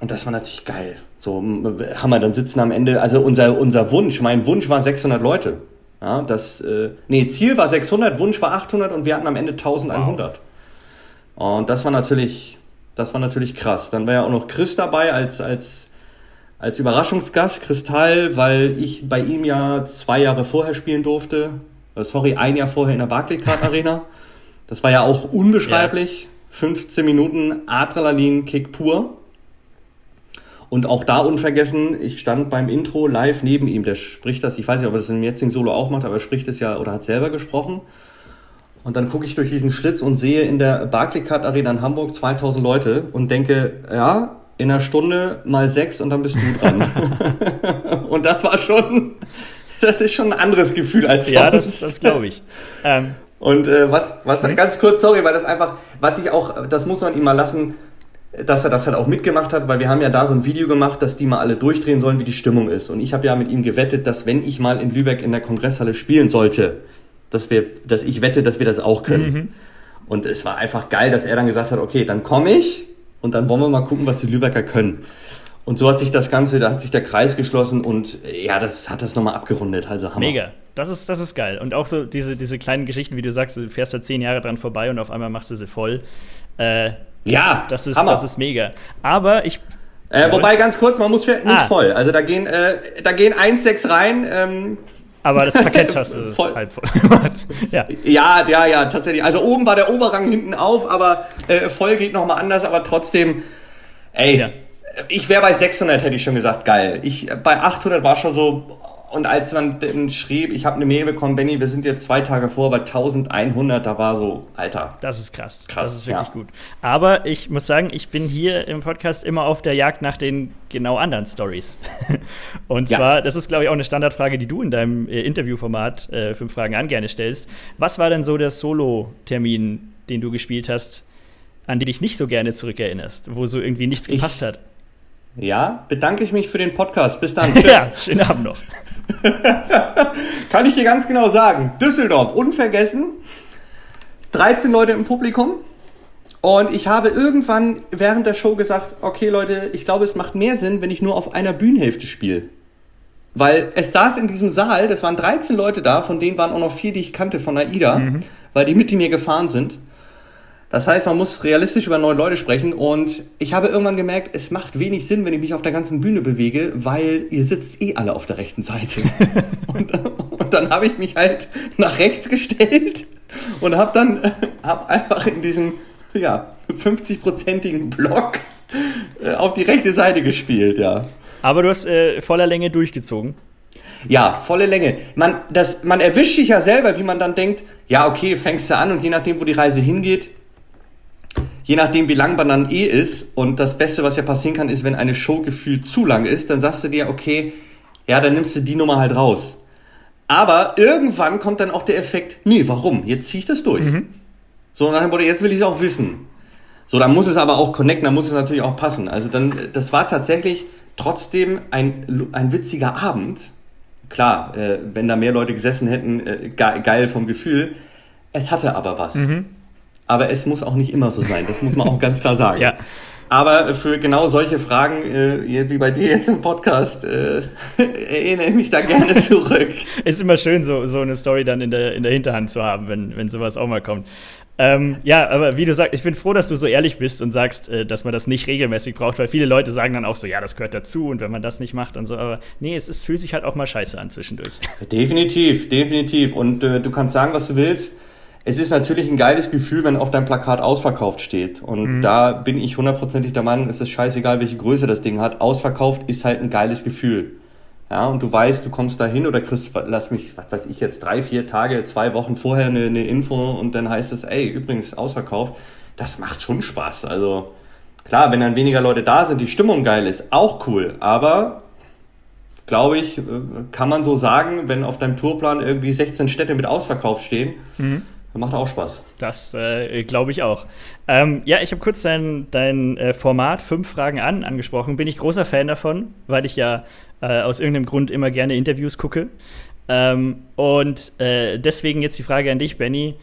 Und das war natürlich geil. So haben wir dann sitzen am Ende, also unser, unser Wunsch, mein Wunsch war 600 Leute. Ja, das, äh, nee, Ziel war 600, Wunsch war 800 und wir hatten am Ende 1100. Wow. Und das war natürlich, das war natürlich krass. Dann war ja auch noch Chris dabei als, als als Überraschungsgast Kristall, weil ich bei ihm ja zwei Jahre vorher spielen durfte. Äh, sorry, ein Jahr vorher in der Barclaycard Arena. Das war ja auch unbeschreiblich. Ja. 15 Minuten Adrenalin-Kick pur. Und auch da unvergessen, ich stand beim Intro live neben ihm. Der spricht das, ich weiß nicht, ob er das im jetzigen Solo auch macht, aber er spricht es ja oder hat selber gesprochen. Und dann gucke ich durch diesen Schlitz und sehe in der Barclaycard Arena in Hamburg 2000 Leute und denke, ja, in einer Stunde mal sechs und dann bist du dran. und das war schon, das ist schon ein anderes Gefühl als sonst.
Ja, das, das glaube ich.
Ähm. Und äh, was, was hm? ganz kurz, sorry, weil das einfach, was ich auch, das muss man ihm mal lassen, dass er das halt auch mitgemacht hat, weil wir haben ja da so ein Video gemacht, dass die mal alle durchdrehen sollen, wie die Stimmung ist. Und ich habe ja mit ihm gewettet, dass wenn ich mal in Lübeck in der Kongresshalle spielen sollte, dass wir, dass ich wette, dass wir das auch können. Mhm. Und es war einfach geil, dass er dann gesagt hat, okay, dann komme ich und dann wollen wir mal gucken, was die Lübecker können. Und so hat sich das Ganze, da hat sich der Kreis geschlossen und ja, das hat das nochmal abgerundet. Also
Hammer. Mega. Das ist, das ist geil. Und auch so diese, diese kleinen Geschichten, wie du sagst, du fährst da zehn Jahre dran vorbei und auf einmal machst du sie voll. Äh, ja, das ist, Hammer. das ist mega. Aber ich.
Äh, wobei, ganz kurz, man muss nicht ah. voll. Also da gehen, äh, da gehen 1,6 rein. Ähm,
aber das Parkett hast du voll. halb voll
gemacht. ja. ja, ja, ja, tatsächlich. Also oben war der Oberrang hinten auf, aber äh, voll geht nochmal anders, aber trotzdem, ey, ja. ich wäre bei 600, hätte ich schon gesagt, geil. Ich, bei 800 war schon so, und als man dann schrieb, ich habe eine Mail bekommen, Benny, wir sind jetzt zwei Tage vor bei 1100, da war so, Alter.
Das ist krass. krass das ist wirklich ja. gut. Aber ich muss sagen, ich bin hier im Podcast immer auf der Jagd nach den genau anderen Stories. Und ja. zwar, das ist, glaube ich, auch eine Standardfrage, die du in deinem äh, Interviewformat äh, Fünf Fragen an gerne stellst. Was war denn so der Solo-Termin, den du gespielt hast, an den dich nicht so gerne zurückerinnerst, wo so irgendwie nichts gepasst
ich,
hat?
Ja, bedanke ich mich für den Podcast. Bis dann. Tschüss.
ja, schönen Abend noch.
Kann ich dir ganz genau sagen. Düsseldorf, unvergessen. 13 Leute im Publikum. Und ich habe irgendwann während der Show gesagt, okay Leute, ich glaube, es macht mehr Sinn, wenn ich nur auf einer Bühnenhälfte spiele. Weil es saß in diesem Saal, das waren 13 Leute da, von denen waren auch noch vier, die ich kannte von AIDA, mhm. weil die mit mir gefahren sind. Das heißt, man muss realistisch über neun Leute sprechen und ich habe irgendwann gemerkt, es macht wenig Sinn, wenn ich mich auf der ganzen Bühne bewege, weil ihr sitzt eh alle auf der rechten Seite. und, und, dann habe ich mich halt nach rechts gestellt und habe dann hab einfach in diesem ja, 50-prozentigen Block äh, auf die rechte Seite gespielt, ja.
Aber du hast äh, voller Länge durchgezogen.
Ja, volle Länge. Man, das, man erwischt sich ja selber, wie man dann denkt, ja, okay, fängst du an und je nachdem, wo die Reise hingeht, je nachdem, wie lang man dann eh ist, und das Beste, was ja passieren kann, ist, wenn eine Show gefühlt zu lang ist, dann sagst du dir, okay, ja, dann nimmst du die Nummer halt raus. Aber irgendwann kommt dann auch der Effekt, nee, warum? Jetzt zieh ich das durch. Mhm. So, nach dem Motto, jetzt will ich es auch wissen. So, dann muss es aber auch connecten, dann muss es natürlich auch passen. Also dann, das war tatsächlich trotzdem ein, ein witziger Abend. Klar, äh, wenn da mehr Leute gesessen hätten, äh, geil vom Gefühl. Es hatte aber was. Mhm. Aber es muss auch nicht immer so sein. Das muss man auch ganz klar sagen. ja. Aber für genau solche Fragen, äh, wie bei dir jetzt im Podcast, äh, erinnere ich mich da gerne zurück.
ist immer schön, so, so eine Story dann in der, in der Hinterhand zu haben, wenn, wenn sowas auch mal kommt. Ähm, ja, aber wie du sagst, ich bin froh, dass du so ehrlich bist und sagst, äh, dass man das nicht regelmäßig braucht, weil viele Leute sagen dann auch so, ja, das gehört dazu und wenn man das nicht macht und so, aber nee, es, es fühlt sich halt auch mal scheiße an zwischendurch.
Definitiv, definitiv. Und äh, du kannst sagen, was du willst es ist natürlich ein geiles Gefühl, wenn auf deinem Plakat ausverkauft steht. Und mhm. da bin ich hundertprozentig der Meinung, es ist scheißegal, welche Größe das Ding hat. Ausverkauft ist halt ein geiles Gefühl. Ja, und du weißt, du kommst da hin oder kriegst, lass mich, was weiß ich jetzt, drei, vier Tage, zwei Wochen vorher eine, eine Info und dann heißt es, ey, übrigens, ausverkauft. Das macht schon Spaß. Also, klar, wenn dann weniger Leute da sind, die Stimmung geil ist, auch cool. Aber glaube ich, äh, kann man so sagen, wenn auf deinem Tourplan irgendwie 16 Städte mit Ausverkauf stehen, mhm. Macht auch Spaß.
Das äh, glaube ich auch. Ähm, ja, ich habe kurz dein, dein äh, Format Fünf Fragen an angesprochen. Bin ich großer Fan davon, weil ich ja äh, aus irgendeinem Grund immer gerne Interviews gucke. Ähm, und äh, deswegen jetzt die Frage an dich, Benny.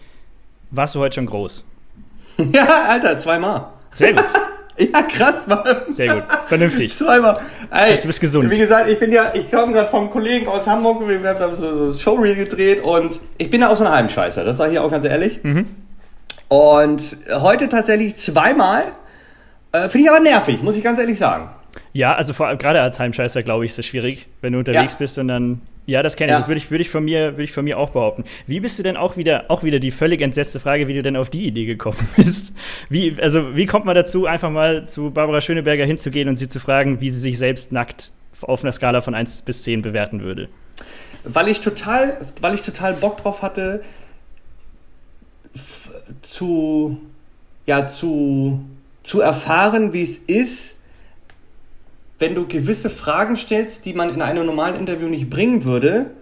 Warst du heute schon groß?
ja, Alter, zweimal.
Sehr gut.
Ja, krass, Mann.
Sehr gut. Vernünftig.
Zweimal.
Ey, du bist gesund.
Wie gesagt, ich bin ja, ich komme gerade vom Kollegen aus Hamburg, wir haben so, so Showreel gedreht und ich bin ja auch so ein Heimscheißer, das sage ich auch ganz ehrlich. Mhm. Und heute tatsächlich zweimal. Äh, Finde ich aber nervig, muss ich ganz ehrlich sagen.
Ja, also vor allem gerade als Heimscheißer, glaube ich, ist es schwierig, wenn du unterwegs ja. bist und dann. Ja, das kenne ich. Ja. Das würde ich, würd ich, von mir, würd ich von mir auch behaupten. Wie bist du denn auch wieder, auch wieder die völlig entsetzte Frage, wie du denn auf die Idee gekommen bist? Wie, also, wie kommt man dazu, einfach mal zu Barbara Schöneberger hinzugehen und sie zu fragen, wie sie sich selbst nackt auf einer Skala von 1 bis 10 bewerten würde?
Weil ich total, weil ich total Bock drauf hatte, zu, ja, zu, zu erfahren, wie es ist, wenn du gewisse Fragen stellst, die man in einem normalen Interview nicht bringen würde,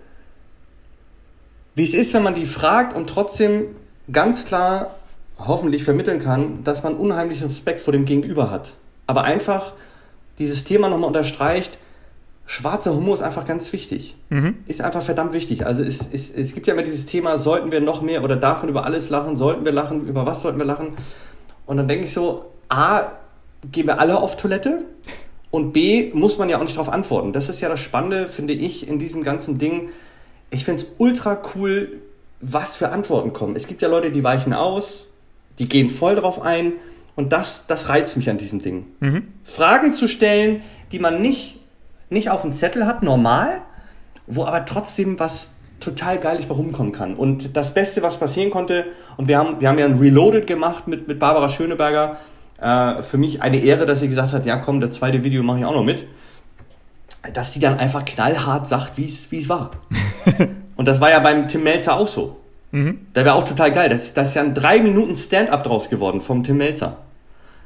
wie es ist, wenn man die fragt und trotzdem ganz klar hoffentlich vermitteln kann, dass man unheimlichen Respekt vor dem Gegenüber hat. Aber einfach dieses Thema nochmal unterstreicht, schwarzer Humor ist einfach ganz wichtig. Mhm. Ist einfach verdammt wichtig. Also es, es, es gibt ja immer dieses Thema, sollten wir noch mehr oder davon über alles lachen, sollten wir lachen, über was sollten wir lachen? Und dann denke ich so, A, gehen wir alle auf Toilette? Und B, muss man ja auch nicht darauf antworten. Das ist ja das Spannende, finde ich, in diesem ganzen Ding. Ich finde es ultra cool, was für Antworten kommen. Es gibt ja Leute, die weichen aus, die gehen voll drauf ein. Und das, das reizt mich an diesem Ding. Mhm. Fragen zu stellen, die man nicht, nicht auf dem Zettel hat, normal, wo aber trotzdem was total geiles bei rumkommen kann. Und das Beste, was passieren konnte, und wir haben, wir haben ja ein Reloaded gemacht mit, mit Barbara Schöneberger, äh, für mich eine Ehre, dass sie gesagt hat, ja komm, das zweite Video mache ich auch noch mit, dass die dann einfach knallhart sagt, wie es war. und das war ja beim Tim Melzer auch so. Mhm. Der wäre auch total geil. Das, das ist ja ein drei Minuten Stand-up draus geworden vom Tim Melzer.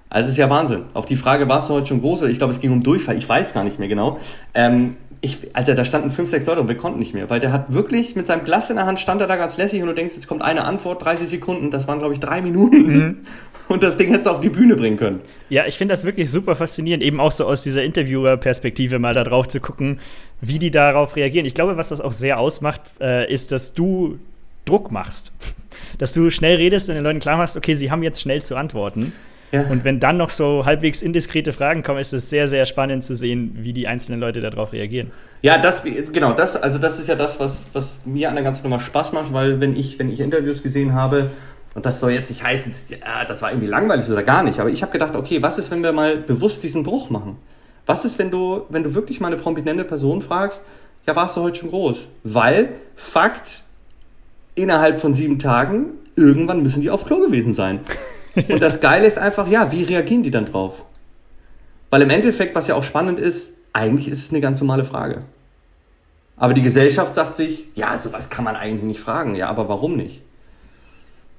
Also es ist ja Wahnsinn. Auf die Frage, warst du heute schon groß? Ich glaube, es ging um Durchfall. Ich weiß gar nicht mehr genau. Ähm, ich, Alter, da standen fünf, sechs Leute und wir konnten nicht mehr, weil der hat wirklich mit seinem Glas in der Hand stand er da ganz lässig und du denkst, jetzt kommt eine Antwort, 30 Sekunden, das waren glaube ich drei Minuten mhm. und das Ding hättest du auf die Bühne bringen können.
Ja, ich finde das wirklich super faszinierend, eben auch so aus dieser Interviewer-Perspektive mal da drauf zu gucken, wie die darauf reagieren. Ich glaube, was das auch sehr ausmacht, äh, ist, dass du Druck machst. Dass du schnell redest und den Leuten klar machst, okay, sie haben jetzt schnell zu antworten. Ja. Und wenn dann noch so halbwegs indiskrete Fragen kommen, ist es sehr, sehr spannend zu sehen, wie die einzelnen Leute darauf reagieren.
Ja, das, genau, das, also das ist ja das, was, was mir an der ganzen Nummer Spaß macht, weil wenn ich, wenn ich Interviews gesehen habe, und das soll jetzt nicht heißen, ja, das war irgendwie langweilig oder gar nicht, aber ich habe gedacht, okay, was ist, wenn wir mal bewusst diesen Bruch machen? Was ist, wenn du, wenn du wirklich mal eine prominente Person fragst, ja, warst du heute schon groß? Weil, Fakt, innerhalb von sieben Tagen, irgendwann müssen die auf Klo gewesen sein. Und das Geile ist einfach, ja, wie reagieren die dann drauf? Weil im Endeffekt, was ja auch spannend ist, eigentlich ist es eine ganz normale Frage. Aber die Gesellschaft sagt sich, ja, sowas kann man eigentlich nicht fragen. Ja, aber warum nicht?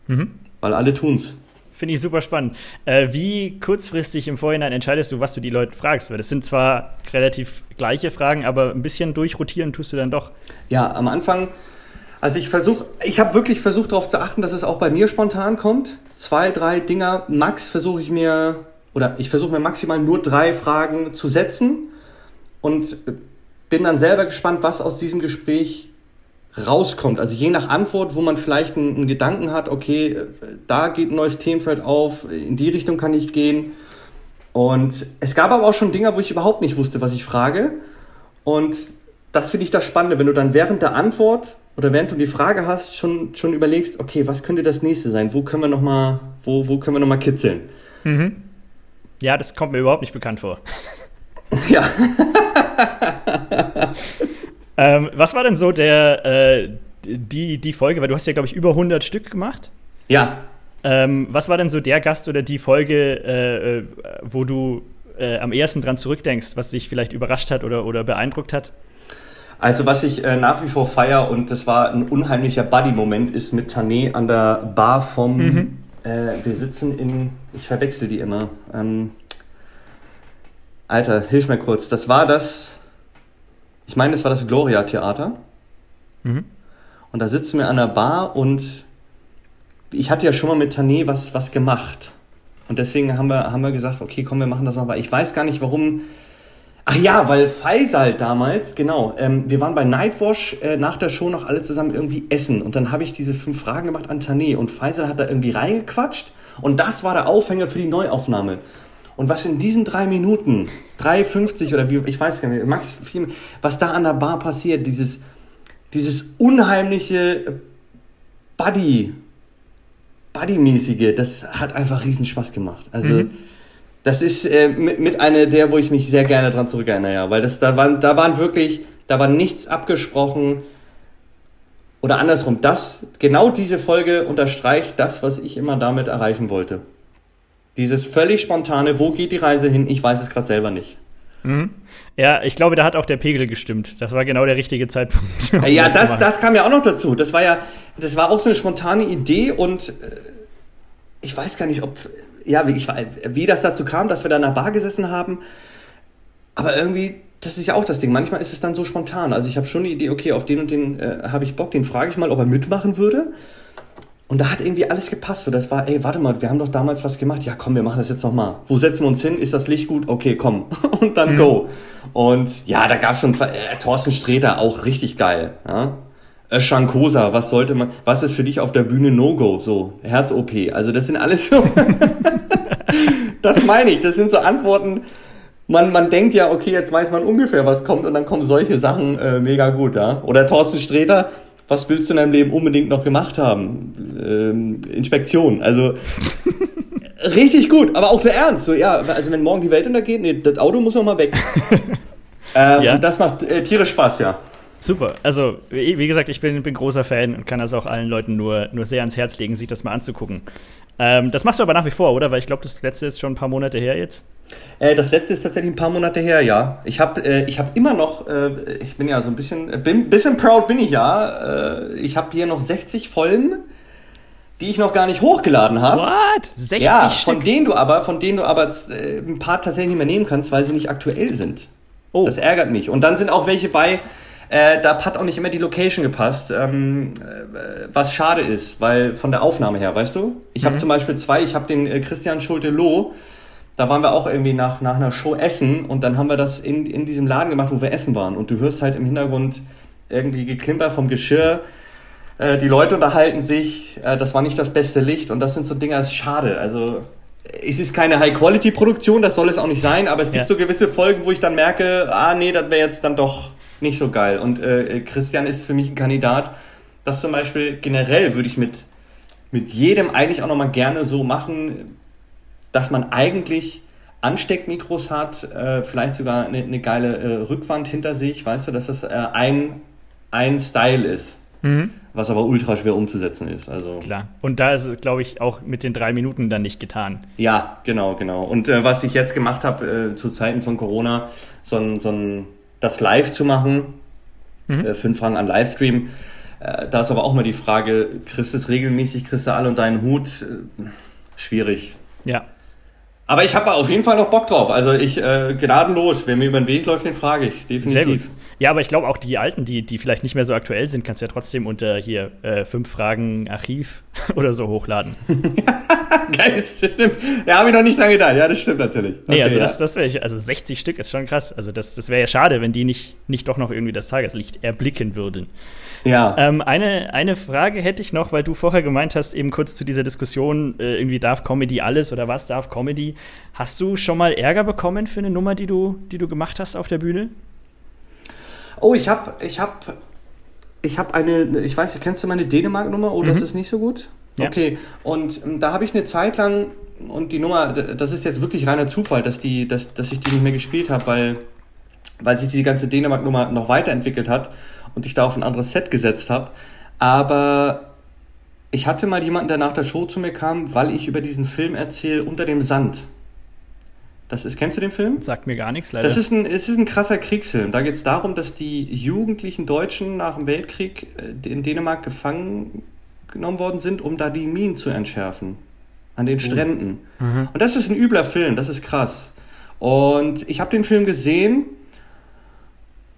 Mhm. Weil alle tun's.
Finde ich super spannend. Äh, wie kurzfristig im Vorhinein entscheidest du, was du die Leute fragst? Weil das sind zwar relativ gleiche Fragen, aber ein bisschen durchrotieren tust du dann doch.
Ja, am Anfang also ich versuche, ich habe wirklich versucht darauf zu achten, dass es auch bei mir spontan kommt. Zwei, drei Dinger, max versuche ich mir, oder ich versuche mir maximal nur drei Fragen zu setzen und bin dann selber gespannt, was aus diesem Gespräch rauskommt. Also je nach Antwort, wo man vielleicht einen, einen Gedanken hat, okay, da geht ein neues Themenfeld auf, in die Richtung kann ich gehen. Und es gab aber auch schon Dinge, wo ich überhaupt nicht wusste, was ich frage. Und das finde ich das Spannende, wenn du dann während der Antwort oder während du die Frage hast, schon, schon überlegst, okay, was könnte das nächste sein? Wo können wir noch mal, wo, wo können wir noch mal kitzeln? Mhm.
Ja, das kommt mir überhaupt nicht bekannt vor.
Ja.
ähm, was war denn so der, äh, die, die Folge, weil du hast ja, glaube ich, über 100 Stück gemacht.
Ja.
Ähm, was war denn so der Gast oder die Folge, äh, äh, wo du äh, am ersten dran zurückdenkst, was dich vielleicht überrascht hat oder, oder beeindruckt hat?
Also was ich äh, nach wie vor feier und das war ein unheimlicher Buddy-Moment, ist mit Tané an der Bar vom, mhm. äh, wir sitzen in, ich verwechsel die immer. Ähm, Alter, hilf mir kurz. Das war das, ich meine, das war das Gloria-Theater. Mhm. Und da sitzen wir an der Bar und ich hatte ja schon mal mit Tané was, was gemacht. Und deswegen haben wir, haben wir gesagt, okay, komm, wir machen das noch. ich weiß gar nicht, warum Ach ja, weil Faisal damals, genau, ähm, wir waren bei Nightwash äh, nach der Show noch alle zusammen irgendwie essen und dann habe ich diese fünf Fragen gemacht an Tané und Faisal hat da irgendwie reingequatscht und das war der Aufhänger für die Neuaufnahme. Und was in diesen drei Minuten, 3,50 oder wie, ich weiß gar nicht, max viel, was da an der Bar passiert, dieses, dieses unheimliche Buddy, Buddy-mäßige, das hat einfach riesen Spaß gemacht. Also, mhm das ist äh, mit, mit einer der, wo ich mich sehr gerne dran zurückerinnere, ja, weil das da waren, da waren wirklich, da war nichts abgesprochen oder andersrum. Das, genau diese Folge unterstreicht das, was ich immer damit erreichen wollte. Dieses völlig spontane, wo geht die Reise hin? Ich weiß es gerade selber nicht.
Mhm. Ja, ich glaube, da hat auch der Pegel gestimmt. Das war genau der richtige Zeitpunkt.
Um ja, das, das, das kam ja auch noch dazu. Das war ja, das war auch so eine spontane Idee und äh, ich weiß gar nicht, ob ja, wie, ich, wie das dazu kam, dass wir da in einer Bar gesessen haben. Aber irgendwie, das ist ja auch das Ding. Manchmal ist es dann so spontan. Also ich habe schon die Idee, okay, auf den und den äh, habe ich Bock, den frage ich mal, ob er mitmachen würde. Und da hat irgendwie alles gepasst. So, das war, ey, warte mal, wir haben doch damals was gemacht. Ja, komm, wir machen das jetzt nochmal. Wo setzen wir uns hin? Ist das Licht gut? Okay, komm. und dann mhm. go. Und ja, da gab es schon äh, Thorsten Sträter, auch richtig geil. Ja? Shankosa, was sollte man, was ist für dich auf der Bühne No-Go? So, Herz-OP. Also das sind alles so, das meine ich, das sind so Antworten, man, man denkt ja, okay, jetzt weiß man ungefähr, was kommt und dann kommen solche Sachen äh, mega gut, ja. Oder Thorsten Sträter, was willst du in deinem Leben unbedingt noch gemacht haben? Ähm, Inspektion, also richtig gut, aber auch sehr ernst. So, ja, also wenn morgen die Welt untergeht, nee, das Auto muss noch mal weg. ähm, ja. Und das macht äh, tierisch Spaß, ja.
Super. Also, wie gesagt, ich bin, bin großer Fan und kann das auch allen Leuten nur, nur sehr ans Herz legen, sich das mal anzugucken. Ähm, das machst du aber nach wie vor, oder? Weil ich glaube, das letzte ist schon ein paar Monate her jetzt.
Äh, das letzte ist tatsächlich ein paar Monate her, ja. Ich habe äh, hab immer noch, äh, ich bin ja so ein bisschen, äh, bin, bisschen proud bin ich ja. Äh, ich habe hier noch 60 Folgen, die ich noch gar nicht hochgeladen habe.
What? 60
ja, Stück? von denen du aber, von denen du aber äh, ein paar tatsächlich nicht mehr nehmen kannst, weil sie nicht aktuell sind. Oh. Das ärgert mich. Und dann sind auch welche bei, äh, da hat auch nicht immer die Location gepasst, ähm, äh, was schade ist, weil von der Aufnahme her, weißt du? Ich mhm. habe zum Beispiel zwei, ich habe den äh, Christian Schulte-Loh, da waren wir auch irgendwie nach, nach einer Show essen und dann haben wir das in, in diesem Laden gemacht, wo wir essen waren. Und du hörst halt im Hintergrund irgendwie Geklimper vom Geschirr, äh, die Leute unterhalten sich, äh, das war nicht das beste Licht und das sind so Dinge, das ist schade. Also es ist keine High-Quality-Produktion, das soll es auch nicht sein, aber es gibt ja. so gewisse Folgen, wo ich dann merke, ah nee, das wäre jetzt dann doch nicht so geil. Und äh, Christian ist für mich ein Kandidat. Das zum Beispiel generell würde ich mit, mit jedem eigentlich auch nochmal gerne so machen, dass man eigentlich Ansteckmikros hat, äh, vielleicht sogar eine, eine geile äh, Rückwand hinter sich, weißt du, dass das äh, ein, ein Style ist. Mhm. Was aber ultra schwer umzusetzen ist. Also.
Klar. Und da ist es, glaube ich, auch mit den drei Minuten dann nicht getan.
Ja, genau, genau. Und äh, was ich jetzt gemacht habe äh, zu Zeiten von Corona, so ein, so ein das live zu machen, mhm. äh, fünf Fragen an Livestream. Äh, da ist aber auch mal die Frage, kriegst du es regelmäßig, kriegst du alle und deinen Hut? Äh, schwierig.
Ja.
Aber ich habe auf jeden Fall noch Bock drauf. Also ich äh, gnadenlos. Wer mir über den Weg läuft, den frage ich. Definitiv.
Ja, aber ich glaube auch die alten, die, die vielleicht nicht mehr so aktuell sind, kannst du ja trotzdem unter hier äh, fünf Fragen Archiv oder so hochladen.
Geil, das stimmt. Ja, habe ich noch nicht dran gedacht. Ja, das stimmt natürlich.
Okay, nee, also ja. das, das wäre also 60 Stück ist schon krass. Also das, das wäre ja schade, wenn die nicht, nicht doch noch irgendwie das Tageslicht erblicken würden.
Ja.
Ähm, eine, eine Frage hätte ich noch, weil du vorher gemeint hast, eben kurz zu dieser Diskussion, äh, irgendwie darf Comedy alles oder was darf Comedy. Hast du schon mal Ärger bekommen für eine Nummer, die du, die du gemacht hast auf der Bühne?
Oh, ich habe ich hab, ich hab eine, ich weiß kennst du meine Dänemark-Nummer? Oh, mhm. das ist nicht so gut? Ja. Okay, und ähm, da habe ich eine Zeit lang, und die Nummer, das ist jetzt wirklich reiner Zufall, dass, die, dass, dass ich die nicht mehr gespielt habe, weil, weil sich die ganze Dänemark-Nummer noch weiterentwickelt hat und ich da auf ein anderes Set gesetzt habe. Aber ich hatte mal jemanden, der nach der Show zu mir kam, weil ich über diesen Film erzähle, Unter dem Sand. Das ist, kennst du den Film?
Sagt mir gar nichts, leider.
Das ist ein, es ist ein krasser Kriegsfilm. Da geht es darum, dass die jugendlichen Deutschen nach dem Weltkrieg äh, in Dänemark gefangen genommen worden sind, um da die Minen zu entschärfen. An den oh. Stränden. Mhm. Und das ist ein übler Film, das ist krass. Und ich habe den Film gesehen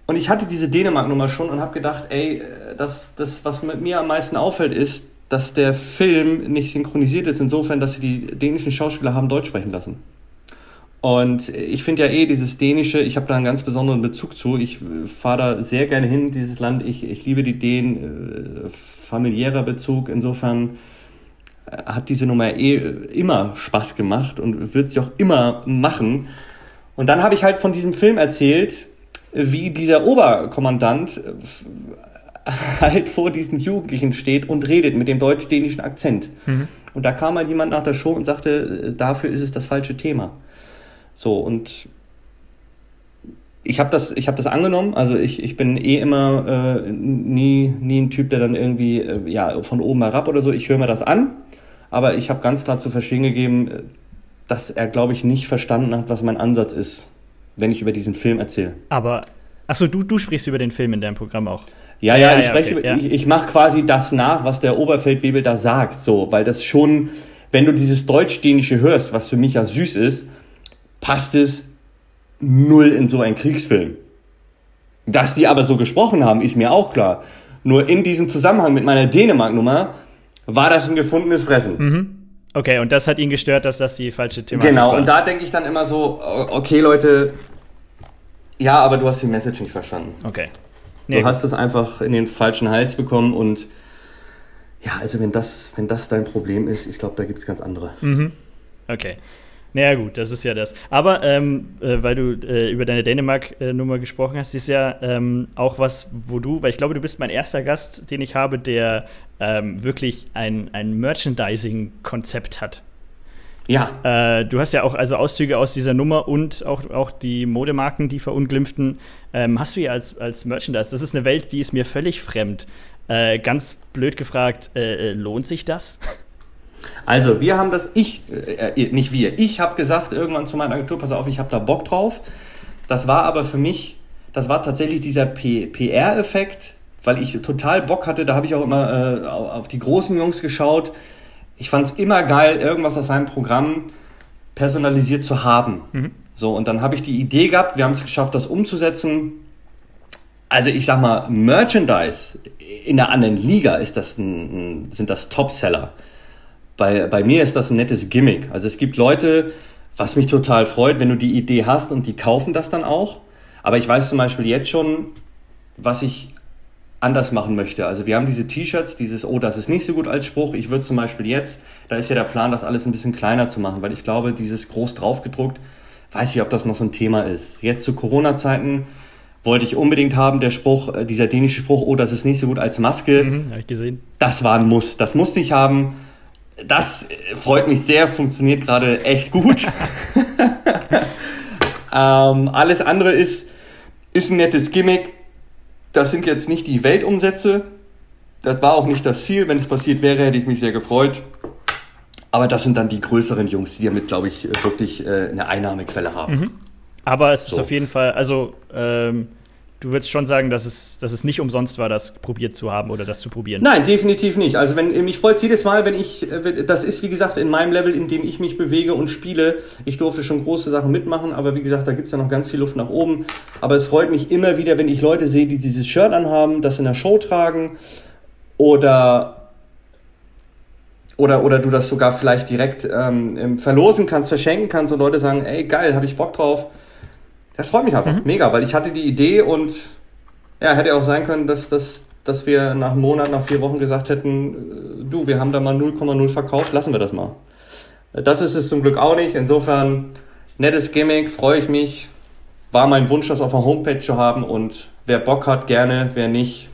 und ich hatte diese Dänemark-Nummer schon und habe gedacht, ey, das, das, was mit mir am meisten auffällt, ist, dass der Film nicht synchronisiert ist, insofern, dass sie die dänischen Schauspieler haben Deutsch sprechen lassen. Und ich finde ja eh dieses Dänische, ich habe da einen ganz besonderen Bezug zu. Ich fahre da sehr gerne hin, dieses Land. Ich, ich liebe die Dänen, äh, familiärer Bezug. Insofern äh, hat diese Nummer eh immer Spaß gemacht und wird sie auch immer machen. Und dann habe ich halt von diesem Film erzählt, wie dieser Oberkommandant äh, halt vor diesen Jugendlichen steht und redet mit dem deutsch-dänischen Akzent. Mhm. Und da kam halt jemand nach der Show und sagte, äh, dafür ist es das falsche Thema. So, und ich habe das, hab das angenommen. Also ich, ich bin eh immer äh, nie, nie ein Typ, der dann irgendwie äh, ja, von oben herab oder so, ich höre mir das an. Aber ich habe ganz klar zu verstehen gegeben, dass er, glaube ich, nicht verstanden hat, was mein Ansatz ist wenn ich über diesen Film erzähle.
Aber, achso, du, du sprichst über den Film in deinem Programm auch.
Ja, ja, ja ich spreche, okay, ja. ich, ich mache quasi das nach, was der Oberfeldwebel da sagt, so, weil das schon, wenn du dieses Deutsch-Dänische hörst, was für mich ja süß ist, passt es null in so einen Kriegsfilm. Dass die aber so gesprochen haben, ist mir auch klar. Nur in diesem Zusammenhang mit meiner Dänemark-Nummer war das ein gefundenes Fressen.
Mhm. Okay, und das hat ihn gestört, dass das die falsche Thematik
genau, war. Genau, und da denke ich dann immer so, okay Leute, ja, aber du hast die Message nicht verstanden.
Okay.
Nee, du hast es einfach in den falschen Hals bekommen und ja, also wenn das, wenn das dein Problem ist, ich glaube, da gibt es ganz andere.
Mhm. Okay. Naja, gut, das ist ja das. Aber ähm, äh, weil du äh, über deine Dänemark-Nummer gesprochen hast, ist ja ähm, auch was, wo du, weil ich glaube, du bist mein erster Gast, den ich habe, der ähm, wirklich ein, ein Merchandising-Konzept hat. Ja. Äh, du hast ja auch also Auszüge aus dieser Nummer und auch, auch die Modemarken, die verunglimpften, ähm, hast du ja als, als Merchandise. Das ist eine Welt, die ist mir völlig fremd. Äh, ganz blöd gefragt, äh, äh lohnt sich das?
Also, wir haben das, ich, äh, äh, nicht wir, ich habe gesagt irgendwann zu meiner Agentur, pass auf, ich habe da Bock drauf. Das war aber für mich, das war tatsächlich dieser PR-Effekt, weil ich total Bock hatte, da habe ich auch immer äh, auf die großen Jungs geschaut. Ich fand es immer geil, irgendwas aus seinem Programm personalisiert zu haben. Mhm. So, und dann habe ich die Idee gehabt, wir haben es geschafft, das umzusetzen. Also ich sag mal, Merchandise in einer anderen Liga ist das ein, sind das Topseller. Bei, bei mir ist das ein nettes Gimmick. Also es gibt Leute, was mich total freut, wenn du die Idee hast und die kaufen das dann auch. Aber ich weiß zum Beispiel jetzt schon, was ich anders machen möchte. Also wir haben diese T-Shirts, dieses Oh, das ist nicht so gut als Spruch. Ich würde zum Beispiel jetzt, da ist ja der Plan, das alles ein bisschen kleiner zu machen, weil ich glaube, dieses groß draufgedruckt, weiß ich, ob das noch so ein Thema ist. Jetzt zu Corona-Zeiten wollte ich unbedingt haben, der Spruch, äh, dieser dänische Spruch, oh, das ist nicht so gut als Maske. Mhm, hab ich gesehen. Das war ein Muss. Das musste ich haben das freut mich sehr, funktioniert gerade echt gut. ähm, alles andere ist, ist ein nettes Gimmick. Das sind jetzt nicht die Weltumsätze. Das war auch nicht das Ziel. Wenn es passiert wäre, hätte ich mich sehr gefreut. Aber das sind dann die größeren Jungs, die damit, glaube ich, wirklich äh, eine Einnahmequelle haben. Mhm.
Aber es so. ist auf jeden Fall, also ähm, du würdest schon sagen, dass es, dass es nicht umsonst war, das probiert zu haben oder das zu probieren.
Nein, definitiv nicht. Also wenn mich freut jedes Mal, wenn ich, das ist wie gesagt in meinem Level, in dem ich mich bewege und spiele. Ich durfte schon große Sachen mitmachen, aber wie gesagt, da gibt's ja noch ganz viel Luft nach oben. Aber es freut mich immer wieder, wenn ich Leute sehe, die dieses Shirt anhaben, das in der Show tragen oder oder, oder du das sogar vielleicht direkt ähm, verlosen kannst, verschenken kannst und Leute sagen, ey geil, habe ich Bock drauf das freut mich einfach mhm. mega, weil ich hatte die Idee und ja, hätte auch sein können, dass, dass, dass wir nach einem Monat, nach vier Wochen gesagt hätten, äh, du, wir haben da mal 0,0 verkauft, lassen wir das mal. Das ist es zum Glück auch nicht. Insofern, nettes Gimmick, freue ich mich. War mein Wunsch, das auf der Homepage zu haben und wer Bock hat, gerne, wer nicht,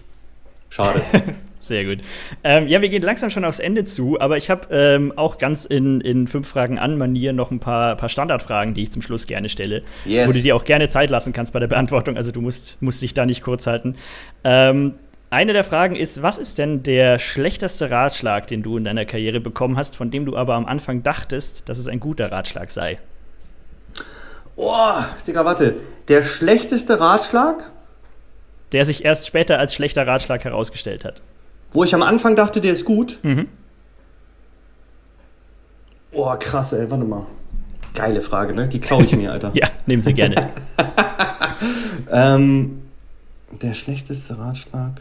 schade.
Sehr gut. Ähm, ja, wir gehen langsam schon aufs Ende zu, aber ich habe ähm, auch ganz in, in fünf Fragen an Manier noch ein paar, paar Standardfragen, die ich zum Schluss gerne stelle, yes. wo du dir auch gerne Zeit lassen kannst bei der Beantwortung. Also du musst, musst dich da nicht kurz halten. Ähm, eine der Fragen ist, was ist denn der schlechteste Ratschlag, den du in deiner Karriere bekommen hast, von dem du aber am Anfang dachtest, dass es ein guter Ratschlag sei?
Oh, Digga, warte. Der schlechteste Ratschlag?
Der sich erst später als schlechter Ratschlag herausgestellt hat.
Wo ich am Anfang dachte, der ist gut. Mhm. Boah, krass, ey, warte mal. Geile Frage, ne? Die klaue ich mir, Alter.
ja, nehmen Sie gerne.
ähm, der schlechteste Ratschlag.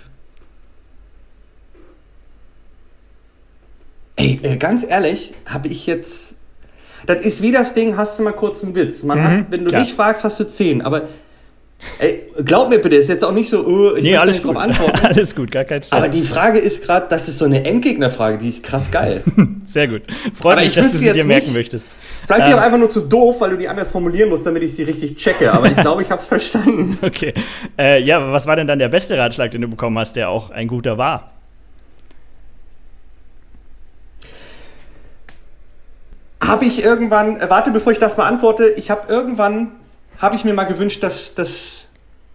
Ey, äh, ganz ehrlich, habe ich jetzt. Das ist wie das Ding, hast du mal kurz einen Witz. Man mhm, hat, wenn du klar. mich fragst, hast du zehn. Aber Ey, glaub mir bitte, ist jetzt auch nicht so, uh,
ich nee, alles nicht gut. drauf antworten. alles gut, gar kein
Stress. Aber die Frage ist gerade, das ist so eine Endgegnerfrage, die ist krass geil.
Sehr gut. Freut mich, dass du sie dir merken nicht, möchtest.
Vielleicht ähm, auch einfach nur zu doof, weil du die anders formulieren musst, damit ich sie richtig checke. Aber ich glaube, ich habe es verstanden.
Okay. Äh, ja, was war denn dann der beste Ratschlag, den du bekommen hast, der auch ein guter war?
Habe ich irgendwann, äh, warte, bevor ich das beantworte, ich habe irgendwann habe ich mir mal gewünscht, dass, dass,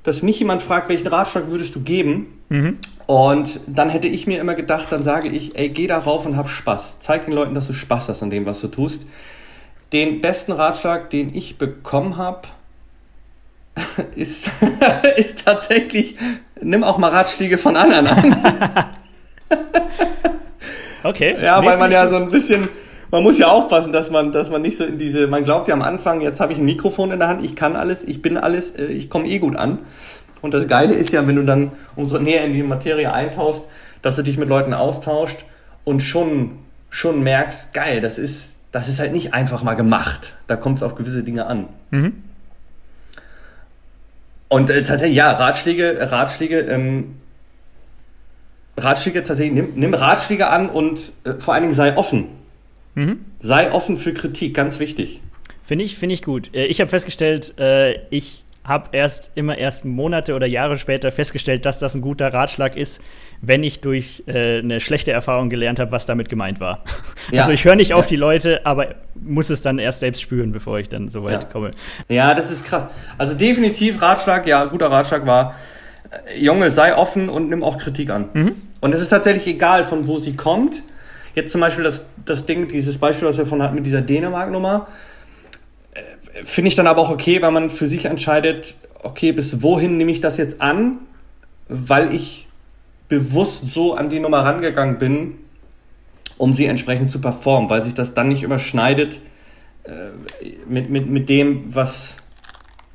dass mich jemand fragt, welchen Ratschlag würdest du geben? Mhm. Und dann hätte ich mir immer gedacht, dann sage ich, ey, geh da rauf und hab Spaß. Zeig den Leuten, dass du Spaß hast an dem, was du tust. Den besten Ratschlag, den ich bekommen habe, ist, ist tatsächlich, nimm auch mal Ratschläge von anderen an.
okay.
Ja, weil man ja so ein bisschen, man muss ja aufpassen, dass man, dass man nicht so in diese, man glaubt ja am Anfang, jetzt habe ich ein Mikrofon in der Hand, ich kann alles, ich bin alles, äh, ich komme eh gut an. Und das Geile ist ja, wenn du dann umso näher in die Materie eintauchst, dass du dich mit Leuten austauscht und schon, schon merkst, geil, das ist, das ist halt nicht einfach mal gemacht. Da kommt es auf gewisse Dinge an. Mhm. Und äh, tatsächlich, ja, Ratschläge, Ratschläge, ähm, Ratschläge tatsächlich, nimm, nimm Ratschläge an und äh, vor allen Dingen sei offen. Mhm. Sei offen für Kritik, ganz wichtig.
Finde ich, find ich gut. Äh, ich habe festgestellt, äh, ich habe erst immer erst Monate oder Jahre später festgestellt, dass das ein guter Ratschlag ist, wenn ich durch äh, eine schlechte Erfahrung gelernt habe, was damit gemeint war. Ja. Also ich höre nicht auf die Leute, aber muss es dann erst selbst spüren, bevor ich dann so weit
ja.
komme.
Ja, das ist krass. Also definitiv Ratschlag, ja, guter Ratschlag war, äh, Junge, sei offen und nimm auch Kritik an. Mhm. Und es ist tatsächlich egal, von wo sie kommt. Jetzt zum Beispiel das, das Ding, dieses Beispiel, was wir von hatten mit dieser Dänemark-Nummer Finde ich dann aber auch okay, weil man für sich entscheidet, okay, bis wohin nehme ich das jetzt an, weil ich bewusst so an die Nummer rangegangen bin, um sie entsprechend zu performen, weil sich das dann nicht überschneidet äh, mit, mit, mit dem, was,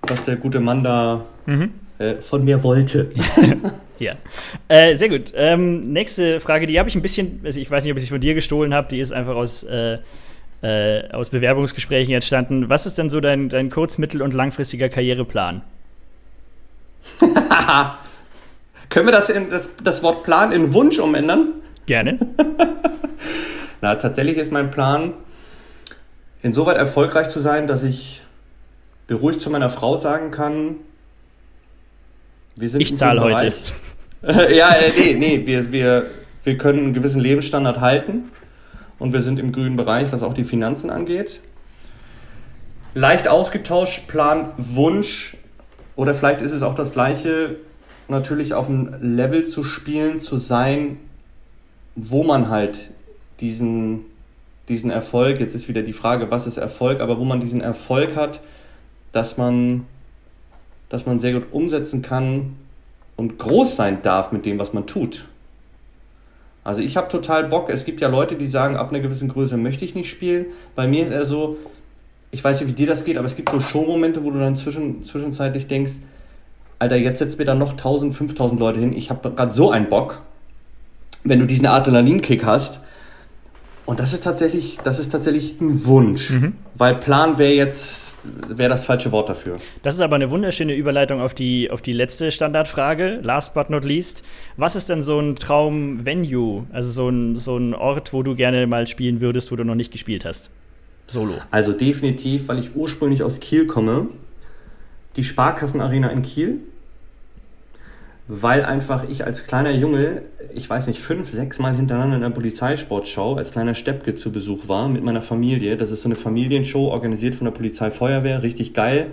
was der gute Mann da mhm. Äh, von mir wollte.
ja, äh, sehr gut. Ähm, nächste Frage, die habe ich ein bisschen, also ich weiß nicht, ob ich sie von dir gestohlen habe, die ist einfach aus äh, äh, aus Bewerbungsgesprächen entstanden. Was ist denn so dein, dein kurz-, mittel- und langfristiger Karriereplan?
Können wir das, in, das, das Wort Plan in Wunsch umändern?
Gerne.
Na, tatsächlich ist mein Plan, insoweit erfolgreich zu sein, dass ich beruhigt zu meiner Frau sagen kann,
Ich zahle heute.
ja, äh, nee, nee, wir, wir, wir können einen gewissen Lebensstandard halten und wir sind im grünen Bereich, was auch die Finanzen angeht. Leicht ausgetauscht, Plan, Wunsch oder vielleicht ist es auch das gleiche, natürlich auf einem Level zu spielen, zu sein, wo man halt diesen, diesen Erfolg, jetzt ist wieder die Frage, was ist Erfolg, aber wo man diesen Erfolg hat, dass man, dass man sehr gut umsetzen kann und groß sein darf mit dem, was man tut. Also ich habe total Bock. Es gibt ja Leute, die sagen, ab einer gewissen Größe möchte ich nicht spielen. Bei mir ist er so, ich weiß nicht, wie dir das geht, aber es gibt so Showmomente, wo du dann zwischen, zwischenzeitlich denkst, Alter, jetzt setzt mir da noch 1000, 5000 Leute hin. Ich habe gerade so einen Bock, wenn du diesen Adrenalinkick hast. Und das ist tatsächlich, das ist tatsächlich ein Wunsch. Mhm. Weil Plan wäre jetzt wäre das falsche Wort dafür.
Das ist aber eine wunderschöne Überleitung auf die, auf die letzte Standardfrage, last but not least. Was ist denn so ein Traum-Venue, also so ein, so ein Ort, wo du gerne mal spielen würdest, wo du noch nicht gespielt hast? Solo.
Also definitiv, weil ich ursprünglich aus Kiel komme, die Sparkassenarena in Kiel weil einfach ich als kleiner Junge, ich weiß nicht, fünf, sechs Mal hintereinander in der Polizeisportschau als kleiner Steppke zu Besuch war mit meiner Familie. Das ist so eine Familienshow, organisiert von der Polizeifeuerwehr, richtig geil.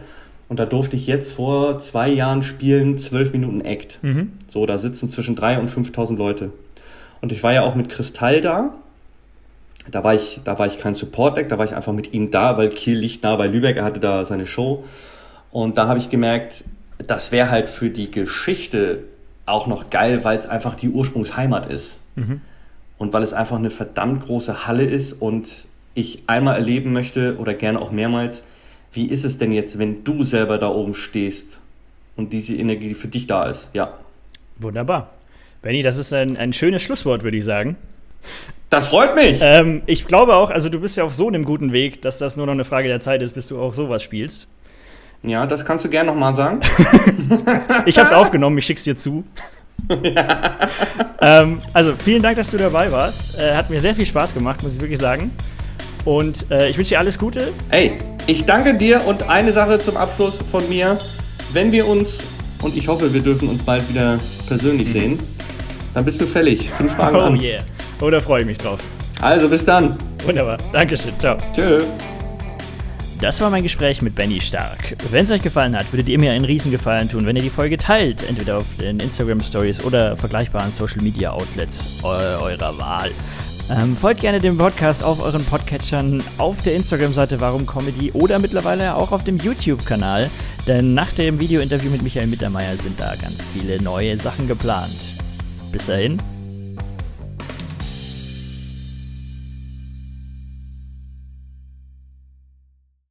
Und da durfte ich jetzt vor zwei Jahren spielen, zwölf Minuten Act. Mhm. So, da sitzen zwischen drei und 5.000 Leute. Und ich war ja auch mit Kristall da. Da war ich, da war ich kein Support-Act, da war ich einfach mit ihm da, weil Kiel liegt nah bei Lübeck, er hatte da seine Show. Und da habe ich gemerkt, das wäre halt für die Geschichte auch noch geil, weil es einfach die Ursprungsheimat ist. Mhm. Und weil es einfach eine verdammt große Halle ist und ich einmal erleben möchte oder gerne auch mehrmals, wie ist es denn jetzt, wenn du selber da oben stehst und diese Energie, die für dich da ist? Ja.
Wunderbar. Benny, das ist ein, ein schönes Schlusswort, würde ich sagen.
Das freut mich.
Ähm, ich glaube auch, also du bist ja auf so einem guten Weg, dass das nur noch eine Frage der Zeit ist, bis du auch sowas spielst.
Ja, das kannst du gerne nochmal sagen.
ich habe es aufgenommen, ich schick's dir zu. Ja. ähm, also vielen Dank, dass du dabei warst. Äh, hat mir sehr viel Spaß gemacht, muss ich wirklich sagen. Und äh, ich wünsche dir alles Gute.
Hey, ich danke dir und eine Sache zum Abschluss von mir. Wenn wir uns, und ich hoffe, wir dürfen uns bald wieder persönlich mhm. sehen, dann bist du fällig. Fünf Fragen
oh
an.
yeah. Oh, da freue ich mich drauf.
Also bis dann.
Wunderbar. Dankeschön. Ciao.
Tschö.
Das war mein Gespräch mit Benny Stark. Wenn es euch gefallen hat, würdet ihr mir einen Riesengefallen tun, wenn ihr die Folge teilt, entweder auf den Instagram Stories oder vergleichbaren Social Media Outlets eurer Wahl. Ähm, folgt gerne dem Podcast auf euren Podcatchern, auf der Instagram-Seite Warum Comedy oder mittlerweile auch auf dem YouTube-Kanal, denn nach dem Video-Interview mit Michael Mittermeier sind da ganz viele neue Sachen geplant. Bis dahin,